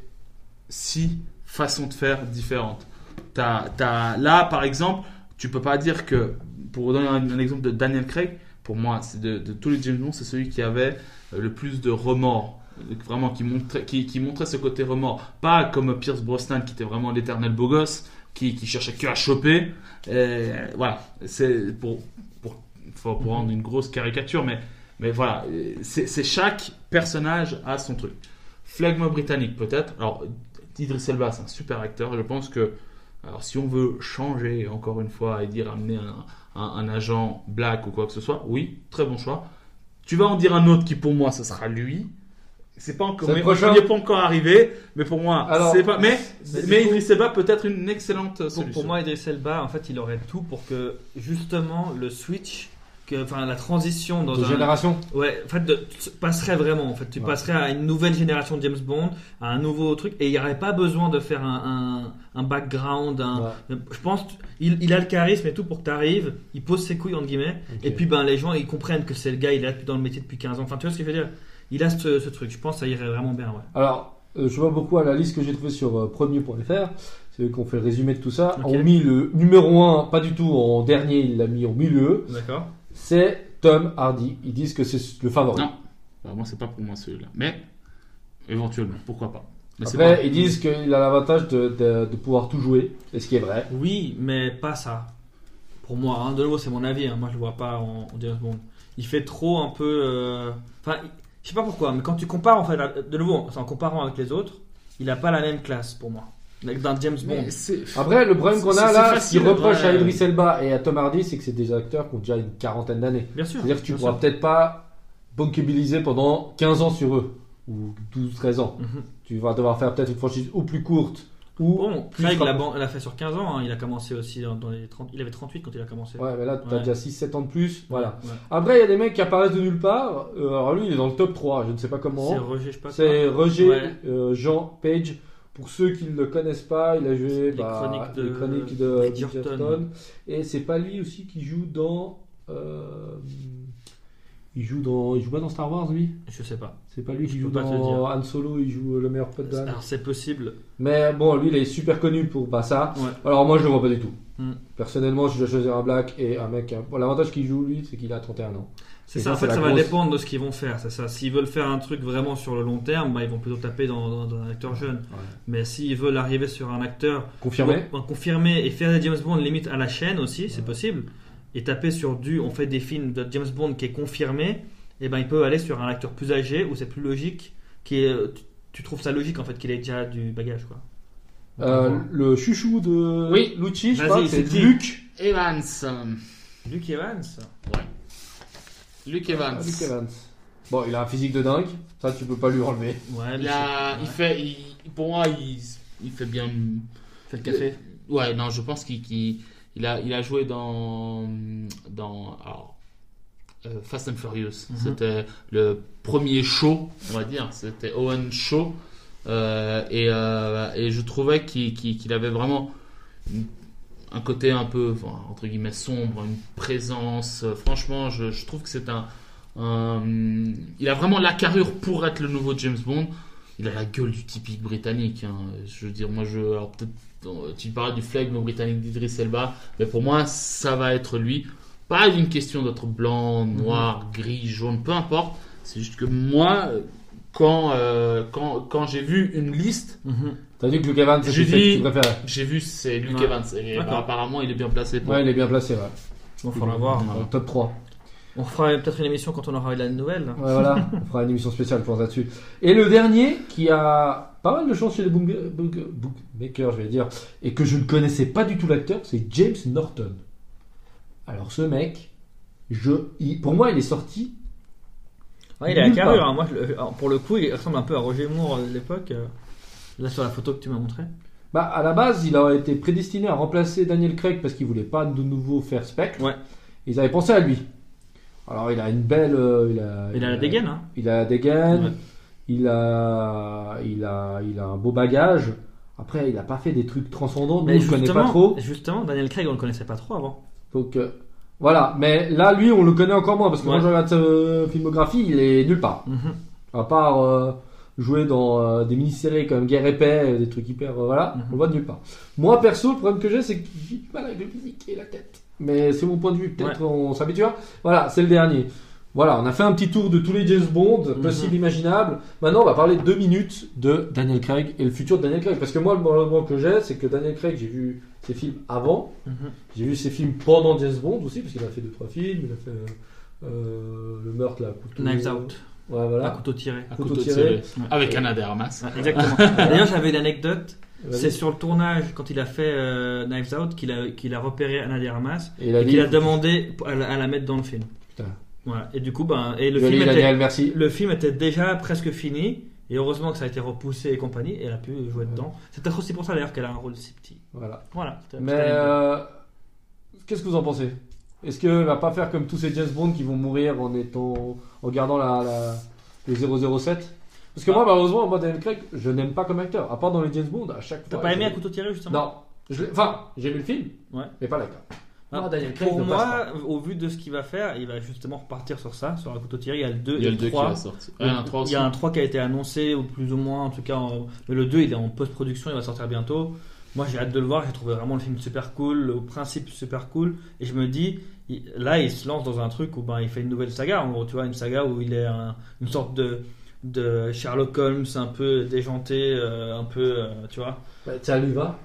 S2: six façons de faire différentes. T'as- t'as- là, par exemple, tu peux pas dire que, pour donner un, un exemple de Daniel Craig, pour moi, c'est de, de tous les James Bond, c'est celui qui avait euh, le plus de remords. Vraiment, qui montrait, qui, qui montrait ce côté remords. Pas comme Pierce Brosnan, qui était vraiment l'éternel beau gosse, qui, qui cherchait que à choper. Et voilà, c'est pour, pour, pour rendre une grosse caricature, mais, mais voilà, euh, c'est chaque personnage a son truc. Flegme britannique peut-être. Alors, Idris Elba, c'est un super acteur. Je pense que, alors si on veut changer encore une fois et dire amener un, un- un agent black ou quoi que ce soit, oui, très bon choix. Tu vas en dire un autre qui pour moi, ce sera lui. C'est pas encore, mais n'y est pas encore arrivé, mais pour moi, c'est pas. Mais,
S3: mais
S2: mais
S3: du coup-
S2: Idris Elba peut être une excellente
S3: Pour,
S2: solution.
S3: pour moi, Idriss Elba, en fait, il aurait tout pour que justement le switch, que, enfin la transition dans
S1: De
S3: un,
S1: génération.
S3: ouais, en fait, de- passerait vraiment. En fait, tu
S1: Ouais.
S3: passerais à une nouvelle génération de James Bond, à un nouveau truc, et il n'y aurait pas besoin de faire un, un, un background.
S1: Ouais.
S3: Je pense, il, il a le charisme et tout pour que tu arrives. Il pose ses couilles entre guillemets, et puis ben les gens ils comprennent que c'est le gars, il est dans le métier depuis 15 ans. Enfin, tu vois ce que je veux dire? Il a ce, ce truc. Je pense que ça irait vraiment bien. Ouais.
S1: Alors, euh, je vois beaucoup à la liste que j'ai trouvée sur euh, premier.fr, c'est ont fait le résumé de tout ça,
S3: Ok.
S1: ont mis le numéro 1, pas du tout en dernier, il l'a mis au milieu,
S3: D'accord.
S1: C'est Tom Hardy. Ils disent que c'est le favori.
S2: Non. Bah, moi, c'est pas pour moi celui-là. Mais, éventuellement, pourquoi pas. Mais c'est
S1: Après,
S2: pas-
S1: ils disent qu'il a l'avantage de, de- de pouvoir tout jouer, et ce qui est vrai.
S3: Oui, mais pas ça. Pour moi, hein, de nouveau, c'est mon avis. hein. Moi, je le vois pas en, en James Bond. Il fait trop un peu. euh, Enfin, je sais pas pourquoi, mais quand tu compares, en fait, de nouveau, en comparant avec les autres, il a pas la même classe pour moi. D'un James Bond.
S2: C'est-
S1: Après, le problème qu'on
S2: C'est-
S1: a
S2: c'est
S1: là, ce
S2: facile,
S1: qui reproche à Idris Elba et à Tom Hardy, c'est que c'est des acteurs qui ont déjà une quarantaine d'années.
S3: Bien sûr.
S1: C'est-à-dire que tu
S3: bien
S1: pourras peut-être pas bankabiliser pendant 15 ans sur eux, ou 12-13 ans.
S3: Mhm.
S1: Tu vas devoir faire peut-être une franchise ou plus courte, ou
S3: Bon,
S1: plus
S3: Craig l'a fait sur 15 ans. hein. Il a commencé aussi dans, dans les 30. Il avait 38 quand il a commencé.
S1: Ouais, mais là, t'as
S3: Ouais.
S1: déjà 6-7 ans de plus. Voilà.
S3: Ouais.
S1: Après, il y a des mecs qui apparaissent de nulle part. Euh, alors lui, il est dans le top 3, je ne sais pas
S3: C'est
S1: comment.
S3: Roger, je sais pas.
S1: C'est Roger
S3: Ouais.
S1: euh, Jean Page. Pour ceux qui ne le connaissent pas, il a joué
S3: Les
S1: bah,
S3: chroniques de
S1: les chroniques de
S3: Bridgerton.
S1: Bridgerton. Et c'est pas lui aussi qui joue dans. euh, il joue dans. Il joue pas dans Star Wars, lui?
S3: Je sais pas.
S1: C'est pas lui qui joue dans. Han Solo, il joue le meilleur pote de Han.
S3: Alors, c'est possible.
S1: Mais bon, lui, il est super connu pour bah, ça.
S3: Ouais.
S1: Alors moi, je le vois pas du tout.
S3: Hmm.
S1: Personnellement, je dois choisir un black et un mec. Bon, l'avantage qu'il joue, lui, c'est qu'il a 31 ans.
S3: C'est ça,
S1: ça,
S3: en fait, ça va dépendre de ce qu'ils vont faire. C'est ça. S'ils veulent faire un truc vraiment sur le long terme, bah, ils vont plutôt taper dans, dans- dans un acteur jeune. Mais s'ils veulent arriver sur un acteur
S1: Confirmé
S3: confirmé et faire des James Bond limite à la chaîne aussi, c'est possible. Et taper sur du, on fait des films de James Bond qui est confirmé, et ben il peut aller sur un acteur plus âgé où c'est plus logique, qui est, tu, tu trouves ça logique en fait qu'il ait déjà du bagage quoi.
S1: Euh, le chouchou de
S2: Oui.
S1: Lucci, je crois, c'est Luc.
S2: Evans.
S3: Luke Evans?
S2: Luke Evans.
S1: Ah, Evans. Bon, il a un physique de dingue. Ça, tu peux pas lui enlever.
S3: Ouais,
S2: Il, a, fait, il- pour moi, il, il fait bien.
S3: fait le café.
S2: Ouais, non, je pense qu'il qu'il- il a, il a joué dans, dans alors, euh, Fast and Furious.
S3: Mhm.
S2: C'était le premier show, on va dire. C'était Owen Show. Euh, et, euh, et je trouvais qu'il avait vraiment une- un côté un peu, enfin, entre guillemets, sombre, une présence. Euh, franchement, je, je trouve que c'est un, un- Il a vraiment la carrure pour être le nouveau James Bond. Il a la gueule du typique britannique. hein. Je veux dire, moi, je. Alors, peut-être. Tu parlais du flegme britannique d'Idris Elba, mais pour moi, ça va être lui. Pas d'une question d'être blanc, noir, gris, jaune, peu importe. C'est juste que moi, quand, euh, quand, quand j'ai vu une liste,
S3: Mhm.
S1: T'as dit que Luc Evans, c'est
S2: J'ai
S1: celui que
S2: dit-
S1: tu préférais.
S2: j'ai vu c'est Luke
S3: Ouais.
S2: Evans. Et bah, apparemment, il est bien placé pour.
S1: Ouais, il est bien placé, ouais.
S3: Bon, faudra voir.
S1: Dans le top 3.
S3: On fera peut-être une émission quand on aura eu la nouvelle.
S1: Ouais, voilà. On fera une émission spéciale, pense, là-dessus. Et le dernier, qui a pas mal de chance chez les book- book- bookmakers, je vais dire, et que je ne connaissais pas du tout l'acteur, c'est James Norton. Alors, ce mec, je, il- pour moi, il est sorti.
S3: Ouais, il a la
S1: Nulle
S3: carrure.
S1: part.
S3: hein. Moi, je le- alors, pour le coup, il ressemble un peu à Roger Moore de l'époque. euh, Là, sur la photo que tu m'as montrée.
S1: Bah, à la base, il a été prédestiné à remplacer Daniel Craig parce qu'il voulait pas de nouveau faire Spectre.
S3: Ouais.
S1: Ils avaient pensé à lui. Alors, il a une belle. euh, il a,
S3: Il a la dégaine, hein.
S1: Il a la dégaine.
S3: Ouais.
S1: Il a, il a, il a un beau bagage. Après, il a pas fait des trucs transcendants.
S3: Mais
S1: on le connaît pas trop.
S3: justement, Daniel Craig, on le connaissait pas trop avant.
S1: Donc, euh, voilà. Mais là, lui, on le connaît encore moins parce que
S3: Ouais.
S1: quand je regarde sa euh, filmographie, il est nulle part.
S3: Mhm.
S1: À part euh, jouer dans euh, des mini-séries comme Guerre et Paix, euh, des trucs hyper. euh, voilà,
S3: Mhm.
S1: on le voit de nulle part. Moi, perso, le problème que j'ai, c'est que j'ai du mal physique et la tête. Mais c'est mon point de vue, peut-être on s'habituera. Voilà, c'est le dernier. Voilà, on a fait un petit tour de tous les James Bond
S3: Mhm.
S1: possibles, imaginables. Maintenant, on va parler deux minutes de Daniel Craig et le futur de Daniel Craig. Parce que moi, le moment que j'ai, c'est que Daniel Craig, j'ai vu ses films avant.
S3: Mhm.
S1: J'ai vu ses films pendant James Bond aussi, parce qu'il a fait deux trois films. Il a fait euh, Le meurtre, la couteau.
S3: Knives Out.
S1: Ouais,
S3: À couteau tiré.
S2: À
S1: couteau
S2: couteau
S1: tiré.
S2: tiré. Avec Anna de Armas.
S3: Ouais, exactement. D'ailleurs, j'avais une anecdote. C'est sur le tournage, quand il a fait euh, Knives Out, qu'il a, qu'il a repéré Anna de Armas
S1: Et il a
S3: et qu'il a demandé à la, à la mettre dans le film.
S1: Putain.
S3: Voilà. Et du coup, ben, et le
S1: Joli,
S3: film, était,
S1: Daniel, merci.
S3: le film était déjà presque fini. Et heureusement que ça a été repoussé et compagnie. Et elle a pu jouer dedans. C'est peut-être aussi pour ça d'ailleurs qu'elle a un rôle si petit.
S1: Voilà.
S3: Voilà.
S1: Mais euh, qu'est-ce que vous en pensez? Est-ce qu'il va pas faire comme tous ces James Bond qui vont mourir en étant en gardant la, la- le 007 Parce que moi, malheureusement, moi, Daniel Craig, je n'aime pas comme acteur. À part dans les James Bond, à chaque
S3: T'as
S1: fois.
S3: pas aimé
S1: je-
S3: à couteau tiré justement?
S1: Non. Je Enfin, j'ai aimé le film,
S3: Ouais.
S1: mais pas l'acteur. Ah, Daniel Craig
S3: Pour moi, au vu de ce qu'il va faire, il va justement repartir sur ça, sur un couteau tiré. Il y a le 2
S2: Il y a
S3: et
S2: le
S3: le
S2: 2 qui
S3: 3.
S2: va sortir. Ouais, il y a 3
S3: Il
S2: aussi.
S3: y a un 3 qui a été annoncé, ou plus ou moins, en tout cas. en- Mais le 2, il est en post-production, il va sortir bientôt. Moi, j'ai hâte de le voir. J'ai trouvé vraiment le film super cool, le principe super cool. Et je me dis, là, il se lance dans un truc où ben, il fait une nouvelle saga. En gros, tu vois, une saga où il est un- une sorte de, de Sherlock Holmes un peu déjanté, euh, un peu, euh, tu vois.
S1: Bah, ça lui va.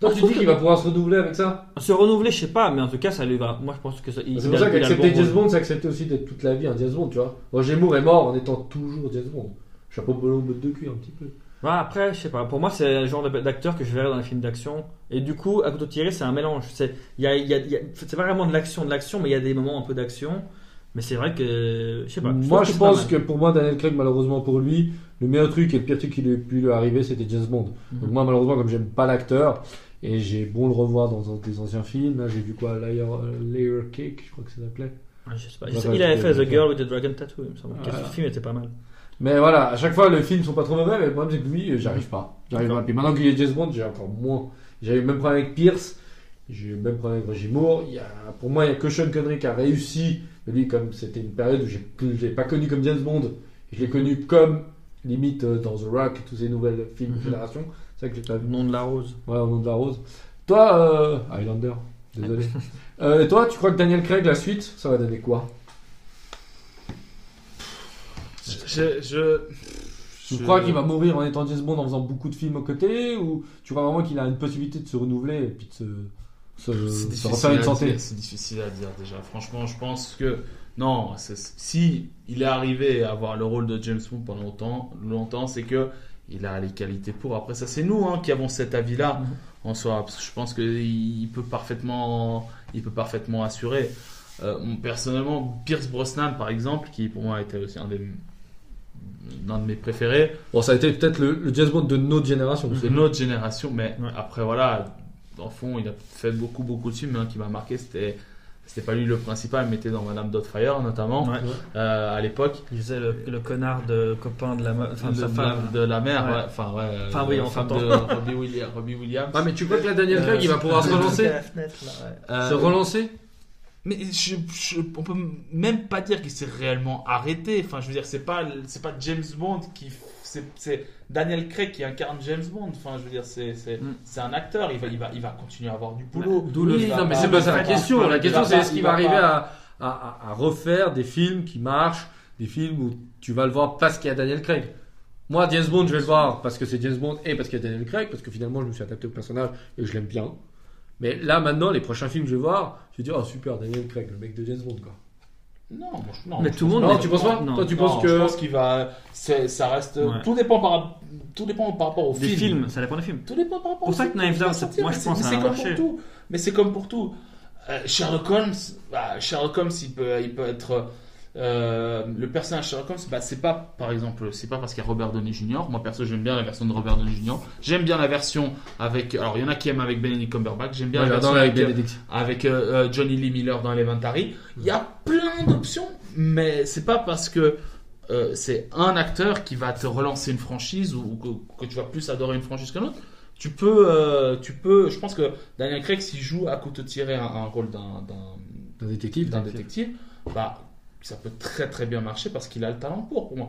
S1: Toi,
S3: Ah,
S1: tu dis qu'il va pouvoir se renouveler avec ça
S3: Se renouveler, je sais pas, mais en tout cas, ça lui va. Moi, je pense que ça.
S1: C'est pour ça qu'accepter James. Bond, c'est accepter aussi d'être toute la vie un James Bond, tu vois. Roger Moore est mort en étant toujours James Bond. Chapeau melon, botte de cul un petit peu.
S3: Ouais, après, je sais pas. Pour moi, c'est le genre d'acteur que je verrais dans les films d'action. Et du coup, à couteau tiré, c'est un mélange. C'est il y a, il y a- il y a- c'est pas vraiment de l'action, de l'action, mais il y a des moments un peu d'action. Mais c'est vrai que, je sais pas.
S1: Moi, je pense que pour moi, Daniel Craig, malheureusement pour lui, le meilleur truc et le pire truc qui lui a pu lui arriver, c'était James Bond.
S3: Mhm.
S1: Donc, moi, malheureusement, comme j'aime pas l'acteur, et j'ai bon le revoir dans des anciens films, là, j'ai vu quoi Layer, Layer Cake, je crois que ça s'appelait.
S3: Ouais, je sais pas. Il avait fait The Girl with the Dragon Tattoo, il me semble. Quel film était pas mal.
S1: Mais voilà, à chaque fois, les films sont pas trop mauvais, mais le problème, c'est que lui, j'arrive pas. J'arrive pas. Puis maintenant qu'il est James Bond, j'ai encore moins. J'ai eu le même problème avec Pierce, j'ai eu le même problème avec Roger Moore. Il y a, pour moi, il y a que Sean Connery qui a réussi. Mais lui, comme c'était une période où je l'ai pas connu comme James Bond, je l'ai connu comme limite euh, dans The Rock et tous ces nouvelles films de
S3: Mhm.
S1: génération. C'est ça que j'ai pas vu.
S3: nom de la rose.
S1: Ouais, au nom de la rose. Toi, euh, Highlander, désolé. Euh, et toi, tu crois que Daniel Craig, la suite, ça va donner quoi?
S2: Je, je,
S1: Tu
S2: je-
S1: crois qu'il va mourir en étant James Bond en faisant beaucoup de films aux côtés ou tu crois vraiment qu'il a une possibilité de se renouveler et puis de se, refaire une
S2: à
S1: santé?
S2: dire, c'est difficile à dire déjà. Franchement, je pense que non. Si il est arrivé à avoir le rôle de James Bond pendant longtemps, longtemps, c'est que il a les qualités pour. Après, ça c'est nous hein, qui avons cet avis-là
S3: Mhm.
S2: en soi. Parce que je pense qu'il peut parfaitement, il peut parfaitement assurer. Euh, personnellement, Pierce Brosnan, par exemple, qui pour moi était aussi un des l'un de mes préférés,
S1: Bon, ça a été peut-être le, le James Bond de notre génération.
S2: de notre génération, mais
S3: Ouais.
S2: après voilà, en fond, il a fait beaucoup beaucoup de films, mais un qui m'a marqué, c'était c'était pas lui le principal, mais était dans Madame Doubtfire notamment
S3: Ouais.
S2: euh, à l'époque,
S3: Il faisait le, le connard de copain de la enfin de
S2: de,
S3: sa femme.
S2: de la mère,
S3: Ouais.
S2: enfin ouais, euh,
S3: Enfin, oui, on
S2: femme de Robbie Williams. Robbie Williams.
S1: Ah, mais tu crois que la Daniel Craig, il va pouvoir se
S3: Euh,
S1: relancer
S3: la fenêtre, là, ouais.
S2: Euh,
S1: Se relancer?
S2: Mais je, je- on peut même pas dire qu'il s'est réellement arrêté. Enfin, je veux dire, c'est pas, c'est pas James Bond qui, c'est, Daniel Craig qui incarne James Bond. Enfin, je veux dire, c'est, c'est,
S3: Mm.
S2: c'est un acteur. Il va, il va, il va continuer à avoir du boulot.
S3: D'où le-
S1: non, mais c'est pas ça la question. La question, c'est est-ce qu'il
S2: il
S1: va arriver à, à, à refaire des films qui marchent, des films où tu vas le voir parce qu'il y a Daniel Craig. Moi, James Bond, je vais le voir parce que c'est James Bond et parce qu'il y a Daniel Craig, parce que finalement, je me suis adapté au personnage et je l'aime bien. Mais là, maintenant, les prochains films que je vais voir, je vais dire, oh super, Daniel Craig, le mec de James Bond, quoi.
S2: Non, moi, je- non,
S3: Mais
S2: je
S3: tout le
S2: pense
S3: monde
S1: Non,
S2: pas.
S1: tu penses pas
S3: Non.
S1: Toi, tu
S2: Non,
S1: penses
S2: je
S1: que.
S2: pense qu'il va, c'est, ça reste,
S3: Ouais.
S2: tout dépend par, tout dépend par rapport au
S3: Des
S2: film.
S3: films, ça dépend des films.
S2: Tout dépend par rapport
S3: Pour
S2: au
S3: ça
S2: film
S3: que Knives
S2: qui va
S3: Out,
S2: sortir,
S3: moi, je
S2: mais
S3: pense
S2: c'est-
S3: ça
S2: mais
S3: a
S2: c'est comme pour tout. Mais c'est comme pour tout. Euh, Sherlock Holmes, bah, Sherlock Holmes, il peut, il peut être euh, le personnage Sherlock Holmes. Bah, c'est pas, par exemple, c'est pas parce qu'il y a Robert Downey Jr. Moi perso, j'aime bien la version de Robert Downey Jr. J'aime bien la version avec. Alors, il y en a qui aiment avec Benedict Cumberbatch. J'aime bien la version avec, euh, euh, Johnny Lee Miller dans Elementary. Il y a plein d'options, mais c'est pas parce que euh, c'est un acteur qui va te relancer une franchise ou que, que tu vas plus adorer une franchise qu'un autre. Tu peux, tu peux. Je pense que Daniel Craig, s'il joue à couteau tiré un, un rôle d'un, d'un,
S1: Un détective.
S2: d'un détective, bah ça peut très très bien marcher parce qu'il a le talent pour. Pour moi,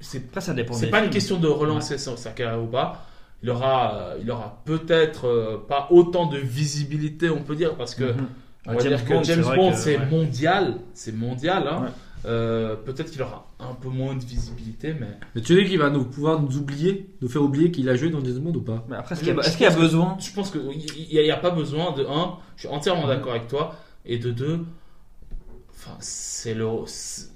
S2: c'est
S3: ça dépend
S2: c'est pas une question de relancer sa, sa carrière ou pas. Il aura, euh, il aura peut-être euh, pas autant de visibilité, on peut dire, parce que
S3: Mhm.
S2: on va
S3: James
S2: dire que
S3: Bond,
S2: James Bond, c'est
S3: ouais.
S2: mondial, c'est mondial. Hein.
S3: Ouais.
S2: Euh, peut-être qu'il aura un peu moins de visibilité, mais
S1: Mais tu dis qu'il va nous pouvoir nous oublier, nous faire oublier qu'il a joué dans James Bond ou pas?
S3: Mais après, est-ce qu'il y a, y
S2: que-
S3: besoin?
S2: je pense qu'il n'y a, pas besoin de un. Je suis entièrement d'accord avec toi, et de deux. Enfin, c'est le. c'est-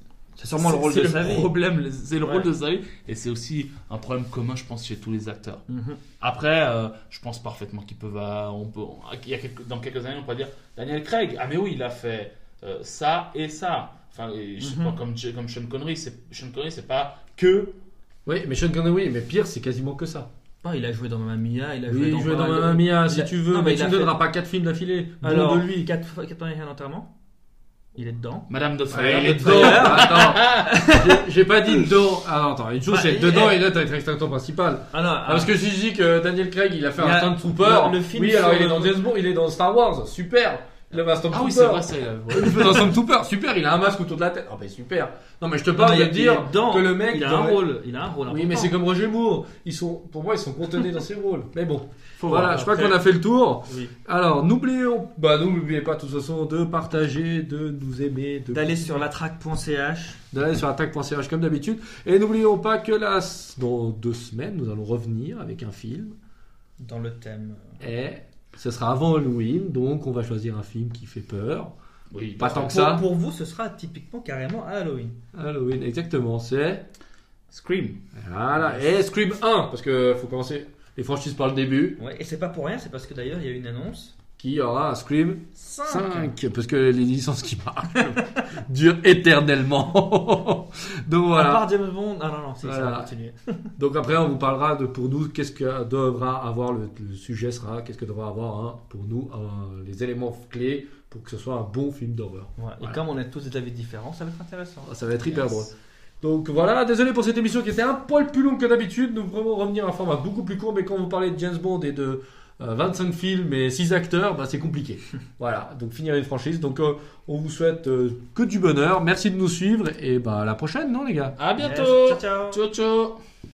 S3: sûrement le rôle de sa vie.
S2: problème, c'est le
S3: Ouais.
S2: rôle de sa vie, et c'est aussi un problème commun, je pense, chez tous les acteurs.
S3: Mhm.
S2: Après, euh, je pense parfaitement qu'il peut, va- on peut, il y a quelques- dans quelques années, on pourra dire Daniel Craig. Ah mais oui, il a fait euh, ça et ça. Enfin, et je sais
S3: Mhm.
S2: pas comme comme Sean Connery, c'est Sean Connery, c'est pas que.
S1: Oui, mais Sean Connery, oui, mais pire, c'est quasiment que ça.
S3: Ah, il a joué dans Mamma Mia, il a joué
S1: Oui,
S3: dans,
S1: il
S3: pas
S1: dans Mamma Mia, si
S3: a-
S1: tu veux,
S3: Non,
S1: mais,
S3: il
S1: tu ne
S3: fait-
S1: donneras pas 4 films d'affilée.
S3: Alors,
S1: de lui.
S3: 4 4 ans et un enterrement Il est dedans.
S2: Madame Doubtfire.
S1: Ouais, il est dedans. Attends, J'ai- pas dit dedans. Ah, attends, une chose c'est
S3: et-
S1: dedans et l'autre être acteur principal.
S3: Ah non,
S1: Ah, parce que si je dis que Daniel Craig il a fait un
S3: a-
S1: stunt trooper,
S3: le- le film
S1: oui alors il est dans James Bond, il est dans Star Wars, super. Stormtrooper.
S2: Ah oui, c'est vrai, ouais.
S1: Il fait un Stormtrooper, super, il a un masque autour de la tête. Ah ben super. Non mais je te parle de dire que le mec
S3: il a un rôle. Il a un rôle.
S1: Oui, mais c'est comme Roger Moore. Ils sont, pour moi, ils sont contenus dans ses rôles. Mais bon,
S2: Faut
S1: voilà,
S2: voir.
S1: je crois qu'on a fait le tour.
S3: Oui.
S1: Alors, n'oublions, bah, n'oubliez pas de toute façon de partager, de nous aimer, de
S3: D'aller sur latrack.ch.
S1: d'aller sur attaque.ch comme d'habitude. Et n'oublions pas que là, dans deux semaines, nous allons revenir avec un film.
S3: Dans le thème.
S1: Et ce sera avant Halloween, donc on va choisir un film qui fait peur.
S2: Oui,
S1: Pas tant que
S3: Pour,
S1: ça.
S3: pour vous, ce sera typiquement carrément à Halloween.
S1: Halloween, exactement, c'est.
S2: Scream.
S1: Voilà, et Scream 1, parce que faut commencer les franchises par le début,
S3: Ouais, et c'est pas pour rien, c'est parce que d'ailleurs, il y a une annonce.
S1: Qui aura un Scream
S3: 5.
S1: 5, parce que les licences qui marchent durent éternellement. Donc
S3: À
S1: voilà.
S3: part James Bond. Ah non, non, c'est ça
S1: Voilà.
S3: va continuer.
S1: Donc après, on vous parlera de pour nous qu'est-ce que devra avoir le, le sujet sera qu'est-ce que devra avoir hein, pour nous un- les éléments clés pour que ce soit un bon film d'horreur. Voilà.
S3: Et comme on a tous des avis différents, ça va être intéressant.
S1: Ça va être hyper
S2: Yes.
S1: drôle. Donc voilà, désolé pour cette émission qui était un poil plus longue que d'habitude. Nous vraiment revenir à un format beaucoup plus court, mais quand vous parlez de James Bond et de euh, 25 films et 6 acteurs, bah, c'est compliqué. voilà, donc finir une franchise. Donc euh, on vous souhaite euh, que du bonheur. Merci de nous suivre et bah, à la prochaine, non les gars?
S2: À bientôt.
S3: Yes. Ciao, ciao.
S2: Ciao, ciao.